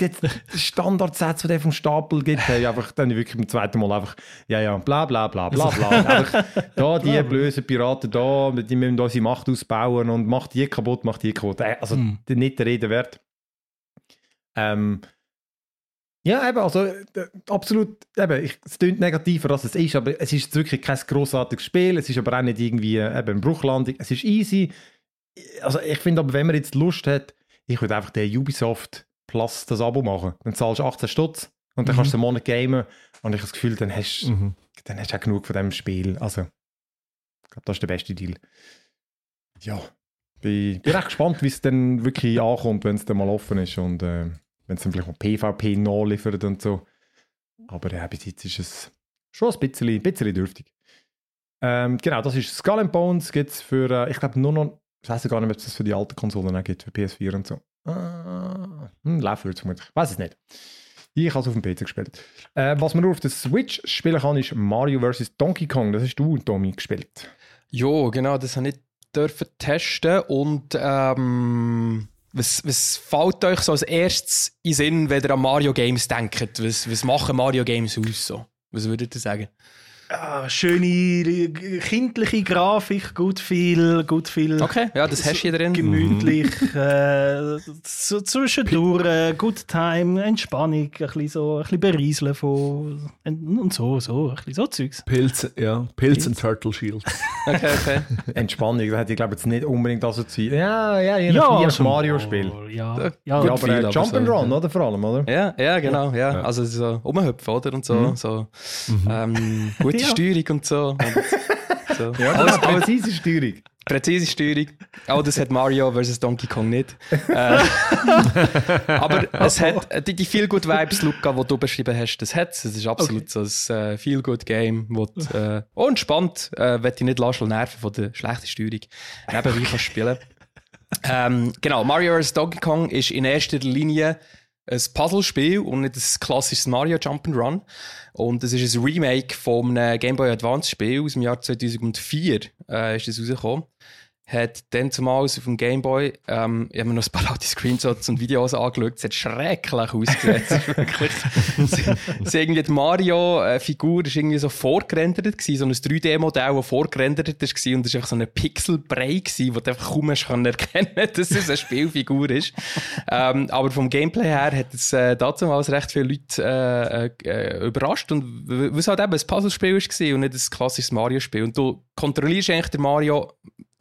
der Standardsätze, die der vom Stapel gibt, hey, einfach dann wirklich beim zweiten Mal einfach, ja, ja, bla, bla, bla, bla, bla. einfach, da, die bösen Piraten da, die müssen unsere Macht ausbauen und macht die kaputt, macht die kaputt. Ey, Also, Mhm. nicht der Rede wert. Ähm, ja, eben, also äh, absolut, eben, ich, es klingt negativer, als es ist, aber es ist wirklich kein grossartiges Spiel, es ist aber auch nicht irgendwie äh, eben eine Bruchlandung, es ist easy. Also ich finde aber, wenn man jetzt Lust hat, ich würde einfach den Ubisoft Plus das Abo machen. Dann zahlst du 18 Stutz und dann Mhm. kannst du einen Monat gamen und ich habe das Gefühl, dann hast, Mhm. dann hast du auch genug von dem Spiel. Also, ich glaube, das ist der beste Deal. Ja, bin, bin recht gespannt, wie es dann wirklich ankommt, wenn es dann mal offen ist und äh, wenn es dann vielleicht mal PvP nachliefert und so. Aber ja, bis jetzt ist es schon ein bisschen, ein bisschen dürftig. Ähm, genau, das ist Skull and Bones, gibt es für, äh, ich glaube nur noch, ich weiß gar nicht, ob es das für die alten Konsolen auch gibt, für PS4 und so. Ah, hm, laufen wird es vermutlich. Ich weiß es nicht. Ich habe es auf dem PC gespielt. Äh, was man nur auf der Switch spielen kann, ist Mario vs. Donkey Kong. Das hast du, Tommy, gespielt. Ja, genau, das habe ich dürfen testen und ähm, was, was fällt euch so als erstes in Sinn, wenn ihr an Mario Games denkt? Was, was machen Mario Games aus so? Was würdet ihr sagen? Ah, schöne äh, kindliche Grafik, gut viel, gut viel. Okay, ja, das hast du hier drin. Gemütlich, äh, so zwischendurch, äh, Good Time, Entspannung, ein bisschen so, ein bisschen berieseln von und so, so, ein bisschen so Zeugs. Pilz, ja, Pilz und Turtle Shield. Okay, okay. Entspannung, da hätte ich glaube jetzt nicht unbedingt assoziiert. Ja, ja, je nach, je nach so- Mario-Spiel. Ja, Ja, ja, Ja, aber viel, aber Jump'n'Run, so, oder? Vor allem, oder? Ja, ja, genau, ja. Also so umhüpfen, oder? Und so, so ähm, gute Ja. Steuerung und so. Und so. Ja, alles, präzise Steuerung. präzise Steuerung. Auch das hat Mario vs. Donkey Kong nicht. Äh, aber es hat die, die Feel Good Vibes, Luca, die du beschrieben hast, das hat es. Es ist absolut so ein äh, Feel Good Game, wo du, äh, auch entspannt, äh, wenn dich nicht lassen nerven von der schlechten Steuerung, nebenbei kannst spielen. Ähm, genau, Mario vs. Donkey Kong ist in erster Linie ein Puzzlespiel und nicht ein klassisches Mario Jump'n'Run. Und es ist ein Remake einem Game Boy Advance Spiel aus dem Jahr 2004 äh, ist das rausgekommen. Hat dann zumal auf dem Game Boy, ähm, ich habe mir noch ein paar alte Screenshots und Videos angeschaut, es hat schrecklich ausgesehen. die Mario-Figur ist irgendwie so vorgerendert gewesen, so ein 3D-Modell, das vorgerendert ist und es ist einfach so ein Pixelbrei gewesen, wo du einfach kaum erkennen, dass es eine Spielfigur ist. ähm, aber vom Gameplay her hat es äh, damals recht viele Leute äh, äh, überrascht und w- weil es halt eben ein Puzzlespiel war und nicht ein klassisches Mario-Spiel. Und du kontrollierst eigentlich den Mario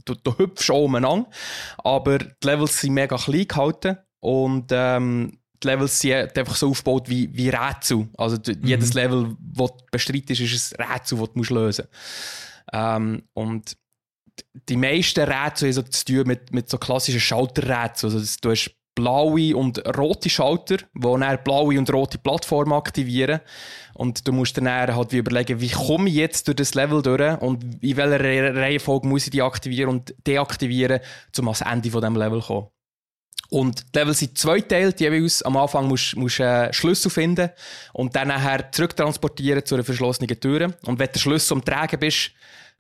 du, du hüpfst auch umeinander, aber die Levels sind mega klein gehalten und ähm, die Levels sind einfach so aufgebaut wie, wie Rätsel. Also du, jedes Level, das du bestreitest, ist ein Rätsel, das du musst lösen musst. Ähm, und die meisten Rätsel haben so zu tun mit, mit so klassischen Schalterrätseln. Also du hast blaue und rote Schalter, die dann blaue und rote Plattformen aktivieren. Und du musst dann halt wie überlegen, wie komme ich jetzt durch das Level durch und in welcher Re- Reihenfolge muss ich die aktivieren und deaktivieren, um ans Ende von diesem Level zu kommen. Und die Level sind zweiteilt, jeweils. Am Anfang musst du einen Schlüssel finden und dann nachher zurücktransportieren zu einer verschlossenen Tür. Und wenn du Schlüssel am Tragen bist,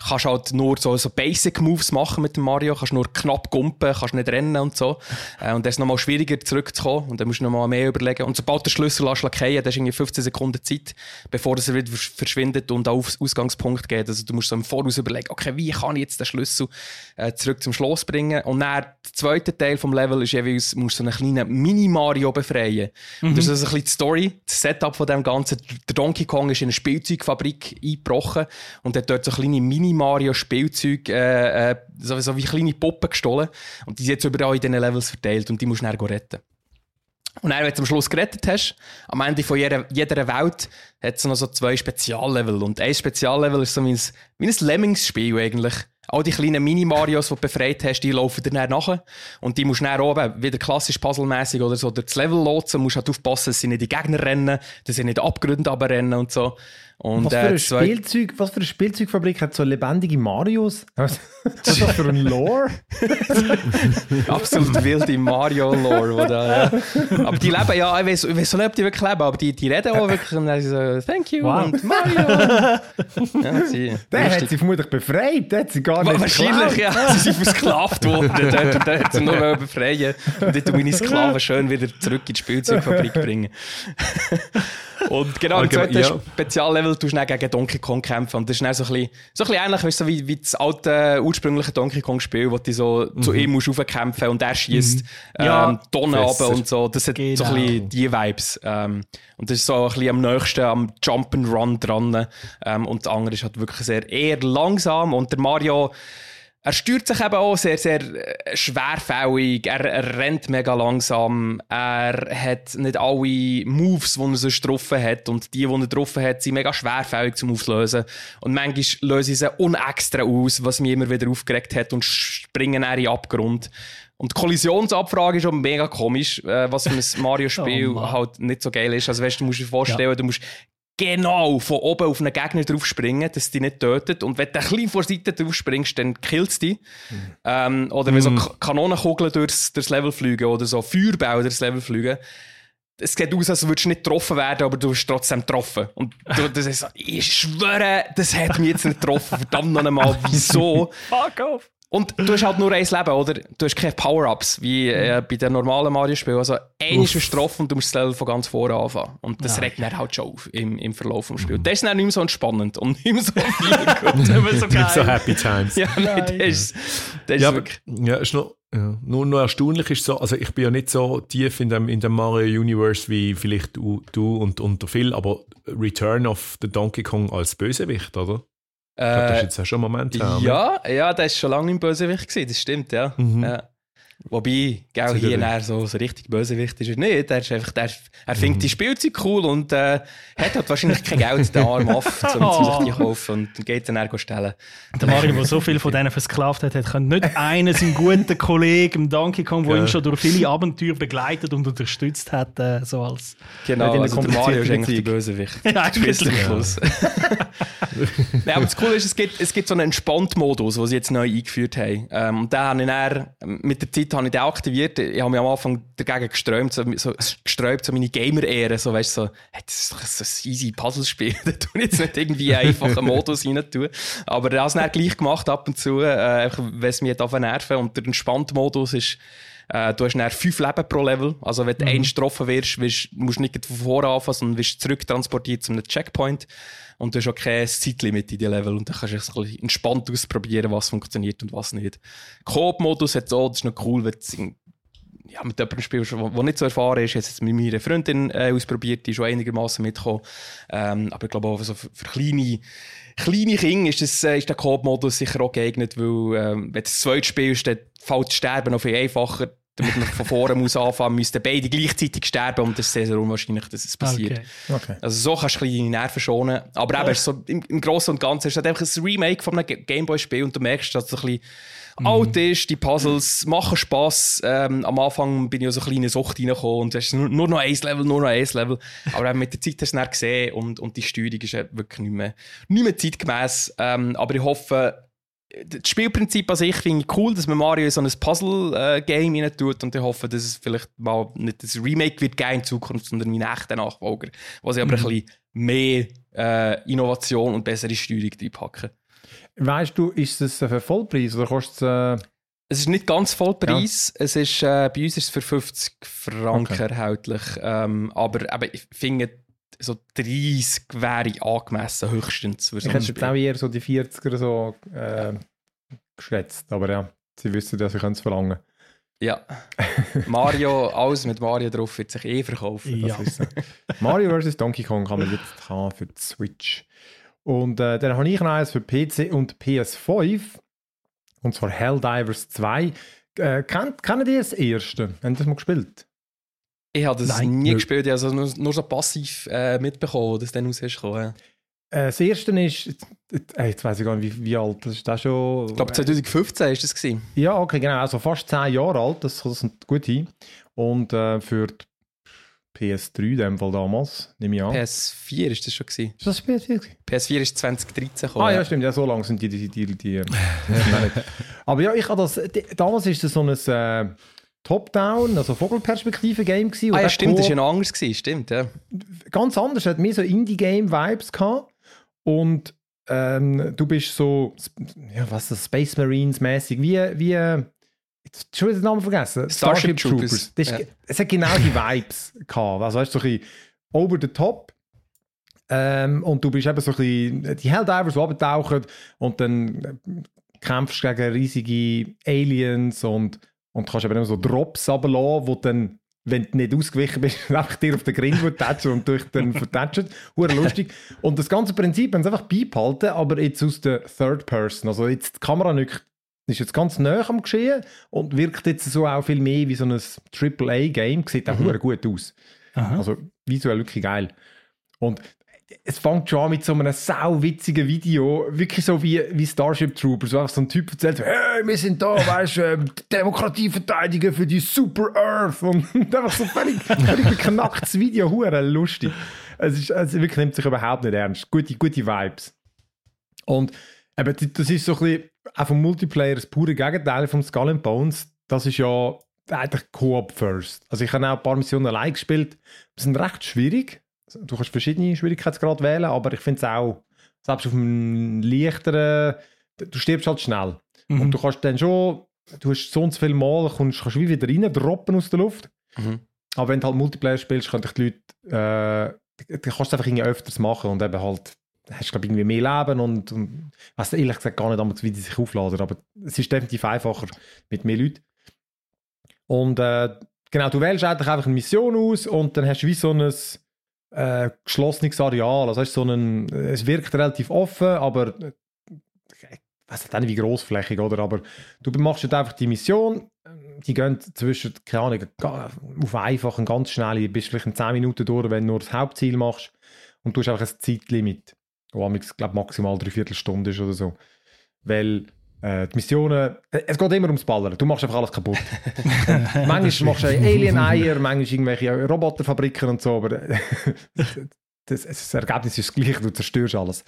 kannst du halt nur so, so Basic Moves machen mit dem Mario, kannst nur knapp gumpen, kannst nicht rennen und so. Äh, und dann ist nochmal schwieriger zurückzukommen und dann musst du nochmal mehr überlegen. Und sobald der Schlüssel lässt fallen, hast du irgendwie 15 Sekunden Zeit, bevor er wieder versch- verschwindet und aufs Ausgangspunkt geht. Also du musst so im Voraus überlegen, okay, wie kann ich jetzt den Schlüssel äh, zurück zum Schloss bringen? Und dann der zweite Teil vom Level ist jeweils, musst du so einen kleinen Mini-Mario befreien. Und das ist so ein bisschen die Story, das Setup von dem Ganzen. Der Donkey Kong ist in eine Spielzeugfabrik eingebrochen und hat dort so kleine Mini-Mario-Spielzeuge, äh, äh, so, so wie kleine Puppen gestohlen. Und die sind jetzt überall in diesen Levels verteilt und die musst du dann retten. Und dann, wenn du am Schluss gerettet hast, am Ende von jeder, jeder Welt, hat es noch so zwei Speziallevel. Und ein Speziallevel ist so wie ein, ein Lemmings-Spiel eigentlich. All die kleinen Mini-Marios, die du befreit hast, die laufen dann nachher. Und die musst du dann oben, wieder klassisch puzzlemäßig oder so, durch das Level lotsen, musst halt aufpassen, dass sie nicht die Gegner rennen, dass sie nicht Abgründe runterrennen und so. Und, Was für, äh, ein Spielzeug, was für eine Spielzeugfabrik hat so lebendige Marios? Was ist das für ein Lore? Absolut wilde Mario-Lore. ja. Aber die leben ja, ich weiß, ich weiß nicht, ob die wirklich leben, aber die, die reden auch wirklich und dann so, thank you Wow. und Mario. ja, sie, Der hat sie vermutlich befreit, der hat sie gar nicht Wahrscheinlich, geklaut. ja. Sie sind versklavt worden. Dort, dort hat sie nur befreien Und ich meine Sklaven schön wieder zurück in die Spielzeugfabrik bringen. Und genau, Allgemein- zweiten ja. Speziallevel tust du gegen Donkey Kong kämpfen. Und das ist dann so ein bisschen, so ein bisschen ähnlich weißt, so wie, wie das alte, ursprüngliche Donkey Kong-Spiel, wo du so zu ihm musst raufkämpfen und er schießt Ja. ähm, Tonnen runter und so. Das hat so Genau. ein bisschen die Vibes. Ähm, und das ist so ein bisschen am nächsten am Jump'n'Run dran. Ähm, und das andere ist halt wirklich sehr eher langsam. Und der Mario, er steuert sich eben auch sehr, sehr äh, schwerfällig. Er, er rennt mega langsam. Er hat nicht alle Moves, die er sonst getroffen hat. Und die, die er getroffen hat, sind mega schwerfällig zum Auflösen. Und manchmal löse ich sie unextra aus, was mich immer wieder aufgeregt hat und springen dann in den Abgrund. Und die Kollisionsabfrage ist auch mega komisch, äh, was für ein Mario-Spiel Oh halt nicht so geil ist. Also weißt, du musst dir vorstellen, du musst genau von oben auf einen Gegner drauf springen, dass die nicht tötet. Und wenn du ein bisschen vor der Seite drauf springst, dann killt die. Ähm, oder wenn so K- Kanonenkugeln durchs, durchs Level fliegen oder so Feuerbälle durchs Level fliegen. Es sieht aus, als würdest du nicht getroffen werden, aber du wirst trotzdem getroffen. Und du, das ist so, ich schwöre, das hat mich jetzt nicht getroffen. Verdammt noch einmal, wieso? Fuck off. Und du hast halt nur ein Leben, oder? Du hast keine Power-Ups, wie äh, bei den normalen Mario-Spielen. Also, ein ist getroffen und du musst das Level von ganz vorne anfangen. Und das regt dann halt schon auf im, im Verlauf des Spiels. Das ist dann nicht mehr so entspannend und nicht mehr so viel so Nicht so geil. Happy Times. ja, nein, das ist, das ist Ja, aber, wirklich... ja, ist noch, ja. Nur, nur erstaunlich ist so, also ich bin ja nicht so tief in dem, in dem Mario Universe wie vielleicht du, du und, und der Phil, aber Return of the Donkey Kong als Bösewicht, oder? Ich glaube, das ist Äh, jetzt auch schon ein Moment her. ne? ja, ja, der ist schon lange im Bösewicht gewesen, das stimmt, ja. Mhm. ja. Wobei, gell, hier der- näher so, so richtig Bösewicht ist er nicht. Er, ist einfach, der, er Mhm. findet die Spielzeug cool und äh, hat halt wahrscheinlich kein Geld, den Arm auf, um Oh. sich die zu kaufen und geht dann eher stellen. Der Mario, der so viel von denen versklavt hat, hat könnte nicht einen seinen guten Kollegen, Donkey Kong, der Ja. ihn schon durch viele Abenteuer begleitet und unterstützt hat, äh, so als. Genau, also der Mario ist eigentlich der. Bösewicht. Ja, eigentlich, Schluss. Nein, aber das Coole ist, es gibt, es gibt so einen Entspannt-Modus, den sie jetzt neu eingeführt haben. Ähm, und den habe ich dann, mit der Zeit habe ich den aktiviert. Ich habe mich am Anfang dagegen gesträubt, so, so, gesträubt, so meine Gamer-Ehre, so, weißt so, hey, das ist doch ein easy Puzzlespiel, da tue ich jetzt nicht irgendwie einfach einen Modus rein tun. Aber ich habe es dann gleich gemacht ab und zu, äh, weil es mich davon nerven. Und der Entspannt-Modus ist, äh, du hast dann fünf Leben pro Level. Also, wenn du mhm. getroffen wirst, wirst, musst du nicht von vorne anfangen, sondern wirst zurücktransportiert zu einem Checkpoint. Und du hast auch kein Zeitlimit in die Level. Und dann kannst du ein bisschen entspannt ausprobieren, was funktioniert und was nicht. Coop-Modus hat so, das ist noch cool, wenn du ja, mit jemandem spielst, der nicht so erfahren ist. Es jetzt mit meiner Freundin äh, ausprobiert, die schon einigermaßen mitgekommen. Ähm, aber ich glaube auch so für, für kleine, kleine Kinder ist, das, äh, ist der Coop-Modus sicher auch geeignet, weil ähm, wenn du das zweite spielst, dann fällt das Sterben noch viel einfacher. Damit man von vorne muss anfangen, müssten beide gleichzeitig sterben und das ist sehr, sehr unwahrscheinlich, dass es passiert. Okay. Okay. Also so kannst du ein bisschen deine Nerven schonen. Aber eben, so, im, im Großen und Ganzen ist es einfach ein Remake von einem Ga- Gameboy-Spiel und du merkst, dass es ein bisschen alt ist, die Puzzles machen Spass. Ähm, am Anfang bin ich auch so eine kleine Sucht reingekommen und es ist nur, nur noch ein Level, nur noch ein Level. Aber mit der Zeit hast du es gesehen und, und die Steuerung ist halt wirklich nicht mehr, nicht mehr zeitgemäß. Ähm, aber ich hoffe, das Spielprinzip an sich finde ich cool, dass man Mario in so ein Puzzle-Game rein tut und ich hoffe, dass es vielleicht mal nicht das Remake wird geben in Zukunft, sondern mein echter Nachfolger, wo sie aber ein bisschen mehr äh, Innovation und bessere Steuerung reinpacken. Weißt du, ist es für Vollpreis oder kostet es. Äh, Es ist nicht ganz Vollpreis, es ist, äh, bei uns ist es für 50 Franken Okay. erhältlich, ähm, aber eben, ich finde, so 30 wäre angemessen, höchstens. Für so ich hätte jetzt auch eher so die 40er so äh, geschätzt. Aber ja, sie wissen, dass sie es verlangen Ja. Mario, alles mit Mario drauf wird sich eh verkaufen. Ja. so. Mario vs. Donkey Kong kann man jetzt haben für die Switch. Und äh, dann habe ich noch eins für PC und PS5. Und zwar Helldivers 2. Äh, kennt, kennen die das erste? Haben das mal gespielt? Ich habe das Nein. nie Nö. gespielt, ich habe also nur, nur so passiv äh, mitbekommen, das dann raus ist gekommen. Äh, das erste ist, äh, jetzt weiß ich gar nicht, wie, wie alt das ist. Das schon, Ich glaube 2015 ist das gewesen. Ja, okay, genau. Also fast 10 Jahre alt, das kommt gut hin. Und äh, für die PS3 in dem Fall damals, nehme ich an. PS4 ist das schon gewesen. ist das PS4? gewesen? PS4 ist 2013 gekommen. Ah ja, stimmt, ja, so lang sind die, die, die, die, die Aber ja, ich habe das, die, damals ist das so ein äh, Top-Down, also Vogelperspektive-Game gewesen. und Ah ja, stimmt, das war ja noch anders gewesen, stimmt, ja. ganz anders, hat mehr so Indie-Game-Vibes gehabt. Und ähm, du bist so, ja, was ist das, Space Marines-mäßig, wie, wie, jetzt schon wieder den Namen vergessen. Starship Troopers. Das ist, Ja. Es hat genau die Vibes gehabt. Also, weißt du, so ein bisschen over the top. Ähm, und du bist eben so ein bisschen die Helldivers, die runtertauchen und dann äh, kämpfst gegen riesige Aliens und, und kannst eben auch so Drops runterlassen, wo dann, wenn du nicht ausgewichen bist, einfach dir auf den Grind tätschen und dich dann vertatschen. Hure lustig. Und das ganze Prinzip haben sie einfach beibehalten, aber jetzt aus der Third Person. Also jetzt die Kamera nicht ist jetzt ganz nah am Geschehen und wirkt jetzt so auch viel mehr wie so ein AAA-Game. Sieht auch hure gut aus. Aha. Also visuell wirklich geil. Und es fängt schon an mit so einem sauwitzigen Video, wirklich so wie, wie Starship Troopers, so einfach so ein Typ erzählt, hey, wir sind da, weißt du, ähm, Demokratie verteidigen für die Super Earth und einfach so völlig, völlig beknacktes Video, hure lustig. Es ist, also wirklich nimmt sich überhaupt nicht ernst. Gute, gute Vibes. Und eben, das ist so ein bisschen, auch vom Multiplayer das pure Gegenteil vom Skull and Bones. Das ist ja eigentlich Co-op first. Also ich habe auch ein paar Missionen allein gespielt. Die sind recht schwierig. Du kannst verschiedene Schwierigkeitsgrade wählen, aber ich finde es auch, selbst auf einem leichteren, du stirbst halt schnell. Und du kannst dann schon, du hast so und so viel Mal, kommst, kannst wie wieder rein, droppen aus der Luft. Mhm. Aber wenn du halt Multiplayer spielst, können dich die Leute, äh, kannst du es einfach irgendwie öfters machen und eben halt, hast glaube irgendwie mehr Leben und, und weiss ehrlich gesagt gar nicht, damals, wie die sich aufladen, aber es ist definitiv einfacher mit mehr Leuten. Und äh, genau, du wählst eigentlich einfach eine Mission aus und dann hast du wie so ein äh, geschlossenes Areal. Also so einen, es wirkt relativ offen, aber äh, ich weiß nicht wie großflächig, oder? Aber du machst jetzt einfach die Mission, die gehen zwischen, keine Ahnung, auf einfach und ganz schnell, bist vielleicht in 10 Minuten durch, wenn du nur das Hauptziel machst und du hast einfach ein Zeitlimit, wo glaube maximal drei Viertelstunde ist oder so. Weil äh, die Missionen, äh, es geht immer ums Ballern, du machst einfach alles kaputt. Manchmal machst du Alien-Eier, manchmal irgendwelche Roboterfabriken und so, aber äh, das, das Ergebnis ist das gleiche, du zerstörst alles.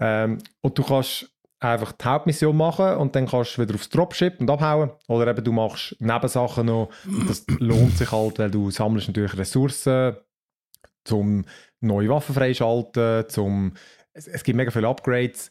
Ähm, und du kannst einfach die Hauptmission machen und dann kannst du wieder aufs Dropship und abhauen. Oder eben du machst Nebensachen noch. Und das lohnt sich halt, weil du sammelst natürlich Ressourcen, zum neue Waffen freischalten, zum es, es gibt mega viele Upgrades.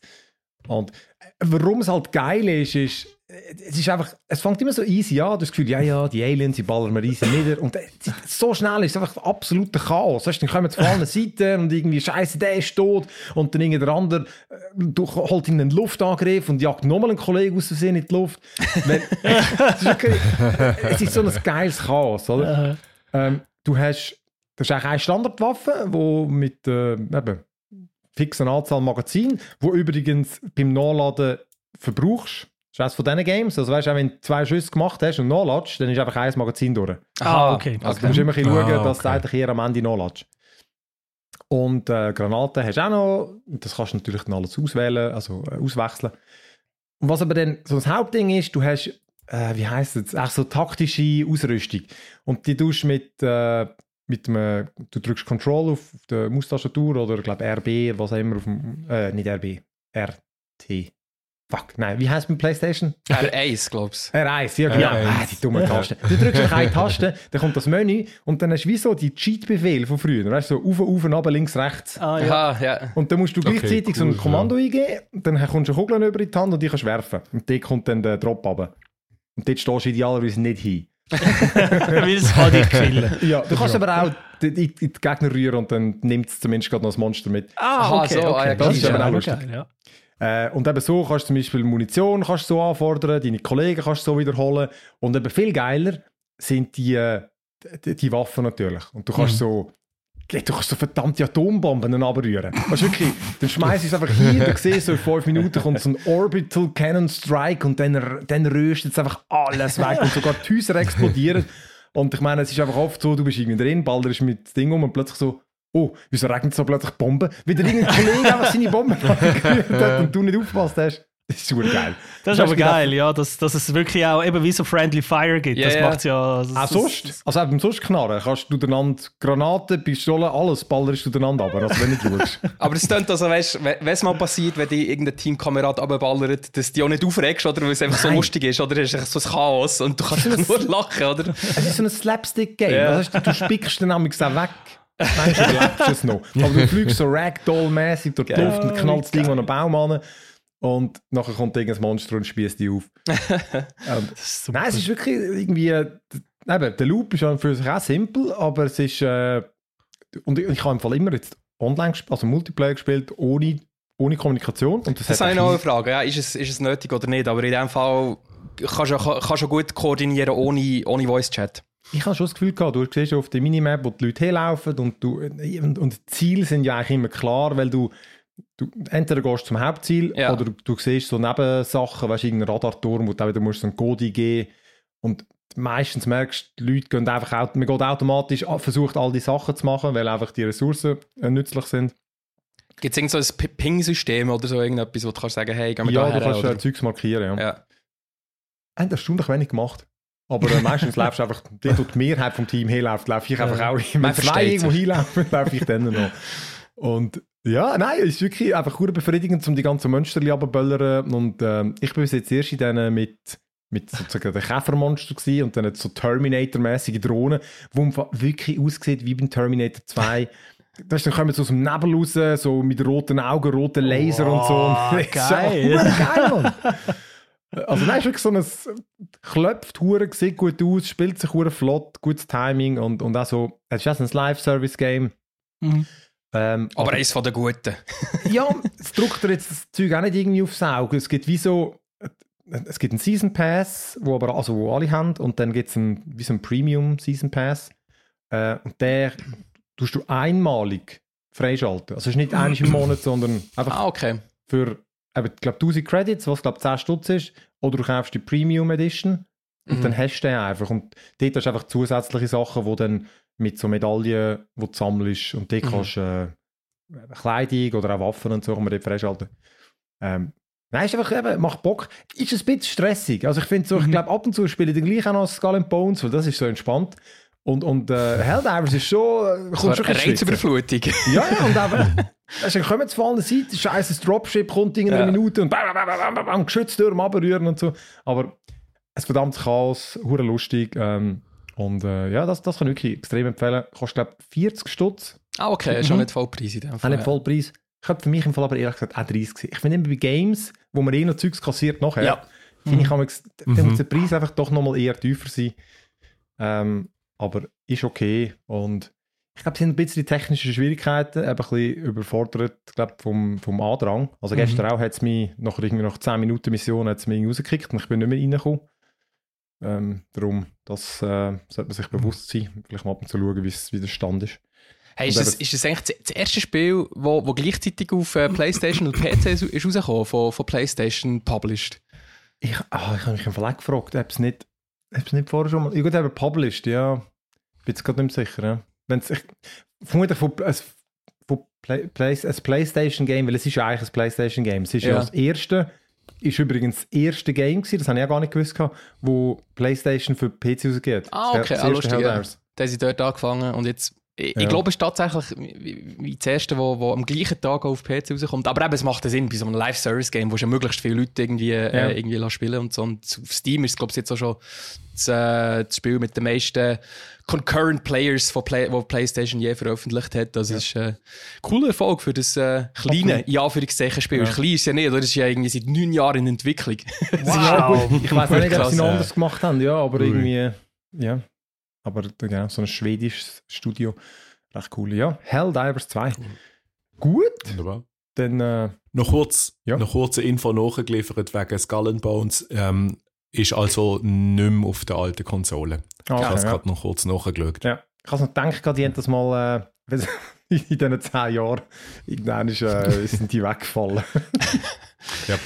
Und äh, warum es halt geil ist, ist, äh, es ist einfach, es fängt immer so easy an. Du hast das Gefühl, ja, ja, die Aliens, die ballern wir easy nieder. Und äh, so schnell ist es einfach absoluter Chaos. Weißt, dann kommen sie von allen Seiten und irgendwie, Scheiße, der ist tot. Und dann irgendein andere äh, holt ihn einen Luftangriff und jagt nochmal einen Kollegen aus Versehen in die Luft. Weil, es, ist wirklich, es ist so ein geiles Chaos, oder? Ähm, du hast, das ist eigentlich eine Standardwaffe, wo mit äh, eben, fixen Anzahl Magazin, wo übrigens beim Nachladen verbrauchst. Das ist eines von diesen Games. Also weißt du, wenn du zwei Schüsse gemacht hast und nachladest, dann ist einfach ein Magazin durch. Ah, okay. Also du musst immer ein bisschen schauen, Ah, dass du okay. eigentlich eher am Ende nachladest. Und äh, Granaten hast du auch noch. Das kannst du natürlich dann alles auswählen, also äh, auswechseln. Und was aber dann so das Hauptding ist, du hast, äh, wie heisst es, auch so taktische Ausrüstung. Und die tust du mit, äh, mit einem, du drückst Control auf, auf der Maustastatur oder ich glaube RB, was auch immer auf dem, äh, nicht RB, RT. Fuck, nein, wie heißt es mit Playstation? R1, glaubst R1, ja genau. R1. Ah, die dumme Taste. Du drückst auf eine Taste, dann kommt das Menü und dann hast du wie so die Cheat-Befehle von früher. Weißt du, so auf, auf, runter, links, rechts. Ah, du? ja. Ja, ja. Und dann musst du Okay, gleichzeitig so cool, ein Kommando eingeben, dann kommst du eine Kugel über in die Hand und die kannst du werfen. Und dort kommt dann der Drop runter. Und dort stehst du idealerweise nicht hin. Weil es kann dich killen. Ja, du kannst aber auch die, die, die Gegner rühren und dann nimmt es zumindest gerade noch das Monster mit. Ah, okay, so, okay. ja, das ist aber auch lustig. geil, ja. Äh, und eben so kannst du zum Beispiel Munition kannst du so anfordern, deine Kollegen kannst du so wiederholen. Und eben viel geiler sind die, äh, die, die Waffen natürlich. Und du kannst so du kannst so verdammte Atombomben dann abrühren. Weißt wirklich, dann schmeißt es einfach hin, dann du, so in fünf Minuten kommt so ein Orbital Cannon Strike und dann, dann röstet es einfach alles weg und sogar die Häuser explodieren. Und ich meine, es ist einfach oft so, du bist irgendwie drin, ballerst mit dem Ding um und plötzlich so, oh, wieso regnet so plötzlich Bomben? Wieder irgendein Kollege einfach seine Bomben angerührt hat und du nicht aufgepasst hast. Das ist super geil. Das ist aber geil, ja, dass, dass es wirklich auch eben wie so Friendly Fire gibt. Ja, das. Auch macht ja. Das, sonst, also auch beim sonst knarren, kannst du durcheinander Granaten, Pistolen, alles ballerst du durcheinander aber also wenn du nicht schaust. Aber es klingt also, weißt du, wenn es mal passiert, wenn dich irgendein Teamkamerad abballert, dass du dich auch nicht aufregst, oder weil es einfach so Nein. lustig ist, oder es ist echt so ein Chaos und du kannst einfach nur lachen, oder? Es ist so ein Slapstick-Game. Das heißt, du spickst den nämlich auch weg. Manchmal überlebst du es noch. Aber du fliegst so Ragdoll-mäßig durch die. Luft und knallst das Ding an einen Baum an. Und nachher kommt irgendein Monster und spießt dich auf. ähm, nein, es ist wirklich irgendwie. äh, Eben, der Loop ist an für sich auch simpel, aber es ist. Äh, und ich, ich habe im Fall immer jetzt online gespielt, also Multiplayer gespielt, ohne, ohne Kommunikation. Und das, Das habe ich noch eine Frage. Ja, ist, es, ist es nötig oder nicht? Aber in dem Fall kannst du kannst du gut koordinieren ohne, ohne Voice-Chat. Ich habe schon das Gefühl gehabt, du siehst auf der Minimap, wo die Leute herlaufen und, du, und, und die Ziele sind ja eigentlich immer klar, weil du, du entweder gehst zum Hauptziel Ja. oder du, du siehst so Nebensachen, weißt du, irgendeinen Radarturm, wo du wieder musst so einen Code eingeben und meistens merkst du, die Leute gehen einfach, man geht automatisch, ah, versucht all die Sachen zu machen, weil einfach die Ressourcen äh, nützlich sind. Gibt es irgend so ein Ping-System oder so irgendetwas, wo du kannst sagen, hey, gehen wir Ja, da du kannst äh, Zeugs markieren, ja. Ja. Haben das erstaunlich wenig gemacht. Aber äh, meistens läufst du einfach, dort, wo die Mehrheit vom Team herläuft, laufe ich einfach auch. Wenn zwei irgendwo hinlaufen, laufe ich dann noch. Und ja, nein, es ist wirklich einfach gut befriedigend, um die ganzen Monster abzuböllern. Und ähm, ich bin jetzt erst in denen mit, mit sozusagen den Käfermonster gewesen und dann so Terminator-mäßige Drohnen, wo wirklich aussieht wie beim Terminator 2. Das ist, dann kommen sie aus dem Nebel raus, so mit roten Augen, roten Laser und so. Und geil. einfach geil, Mann. Also nein, ist wirklich so ein es klopft hure, sieht gut aus, spielt sich hure flott, gutes Timing und, und auch so, es ist auch so ein Live-Service-Game. Mhm. Ähm, Aber eins von den Guten. ja, es drückt dir jetzt das Zeug auch nicht irgendwie aufs Auge. Es gibt wie so, es gibt einen Season Pass, wo aber also wo alle haben, und dann gibt es einen, wie so einen Premium Season Pass. Äh, und der tust du einmalig freischalten. Also es ist nicht einmal im Monat, sondern einfach Ah, okay. für, eben, ich glaube, 1000 Credits, was glaube 10 Stutz ist, oder du kaufst die Premium Edition und Mhm. dann hast du den einfach. Und dort hast du einfach zusätzliche Sachen, die dann mit so Medaillen, die du sammelst, und dort Mhm. kannst äh, Kleidung oder auch Waffen und so kann man dort freischalten. Ähm, Nein, ist einfach eben, macht Bock. Ist ein bisschen stressig. Also ich finde so, ich glaube, ab und zu spiele ich dann gleich auch noch Skull and Bones, weil das ist so entspannt. Und, und äh, Helldivers ist schon, äh, kommt schon. Reizüberflutung. Ja, ja, und eben, also, kommen zu allen Seiten, scheiße, das Dropship kommt in einer Ja. Minute und bam, bam, bam, bam, bam, Geschütztürme abrühren und so. Aber ein verdammtes Chaos, hure lustig. Ähm, und äh, ja, das, das kann ich wirklich extrem empfehlen. Kostet, glaube ich, 40 Stutz. Ah, okay, ist schon Mhm. nicht Vollpreis in dem Auch Fall. nicht Vollpreis. Ich habe für mich im Fall aber ehrlich gesagt auch 30 gesehen. Ich finde immer bei Games, wo man eh noch Zeugs kassiert nachher, Ja. finde ich, kann Mhm. dann muss der Preis einfach doch nochmal eher tiefer sein. Ähm, aber ist okay. Und ich glaube, es sind ein bisschen technische Schwierigkeiten, eben ein bisschen überfordert, glaube vom, vom Andrang. Also gestern auch hat es mich nach, irgendwie nach 10 Minuten Mission hat's mich rausgekickt und ich bin nicht mehr reingekommen. Ähm, darum, das äh, sollte man sich bewusst sein. Vielleicht mal ab und zu schauen, wie der Stand ist. Hey, ist, das, ist das eigentlich das- erste Spiel, wo, wo gleichzeitig auf äh, PlayStation und PC ist, rausgekommen, von, von PlayStation published? Ich, ah, ich habe mich im auch gefragt, ob es nicht, nicht vorher schon mal. Gut, eben published, ja. Ich bin jetzt gerade nicht mehr sicher. Ja. Wenn's, ich, vermutlich von, es, von Play, Play, ein PlayStation-Game, weil es ist ja eigentlich ein PlayStation-Game. Es ist ja. Ja. das erste, ist übrigens das erste Game gewesen, das habe ich ja gar nicht gewusst, wo PlayStation für PC rausgeht. Ah, okay, das ah, lustig, ja. Da sie dort angefangen und jetzt, ich, Ja. ich glaube, es ist tatsächlich wie, das erste, wo, wo am gleichen Tag auch auf PC rauskommt. Aber eben, es macht Sinn, bei so einem Live-Service-Game, wo schon möglichst viele Leute irgendwie, Ja. äh, irgendwie spielen und so. Und auf Steam ist es, glaube ich, jetzt auch schon das, äh, das Spiel mit den meisten Concurrent Players, von Play wo PlayStation je veröffentlicht hat. Also, es ist ein cooler Erfolg für das äh, kleine, in Anführungszeichen, Spiel. Ja. Klein ist es ja nicht, oder? Es ist ja irgendwie seit neun Jahren in Entwicklung. Ja, gut, ich weiß nicht, ob Krass, sie noch ja. anders gemacht haben, ja, aber Ui. irgendwie, ja. Aber genau, so ein schwedisches Studio. Recht cool, ja. Helldivers 2. Gut, Wunderbar. dann äh, Noch kurz, Ja. noch kurze Info nachgeliefert wegen Skull and Bones. Ähm, ist also nicht mehr auf der alten Konsole. Ich okay, habe es ja. gerade noch kurz nachgeschaut. Ja, ich habe noch gedacht, gerade, die haben das mal äh, in diesen 10 Jahren, irgendwann ist, äh, sind die weggefallen. Ja.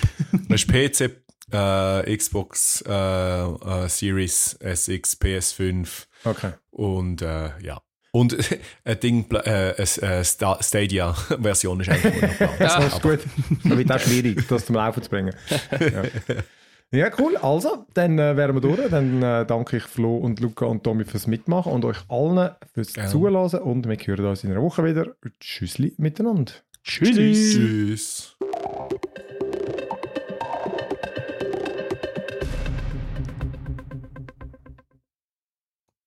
Das ist PC, äh, Xbox äh, äh, Series SX, PS5 Okay. und äh, ja. Und ein Ding, äh, eine Sta- Stadia-Version ist eigentlich noch geplant. Das ist gut. Aber wird auch schwierig, das zum Laufen zu bringen. Ja, ja cool. Also, dann äh, wären wir durch. Dann äh, danke ich Flo und Luca und Tommy fürs Mitmachen und euch allen fürs Gerne. Zuhören. Und wir hören uns in einer Woche wieder. Tschüssli miteinander. Tschüss. Tschüss.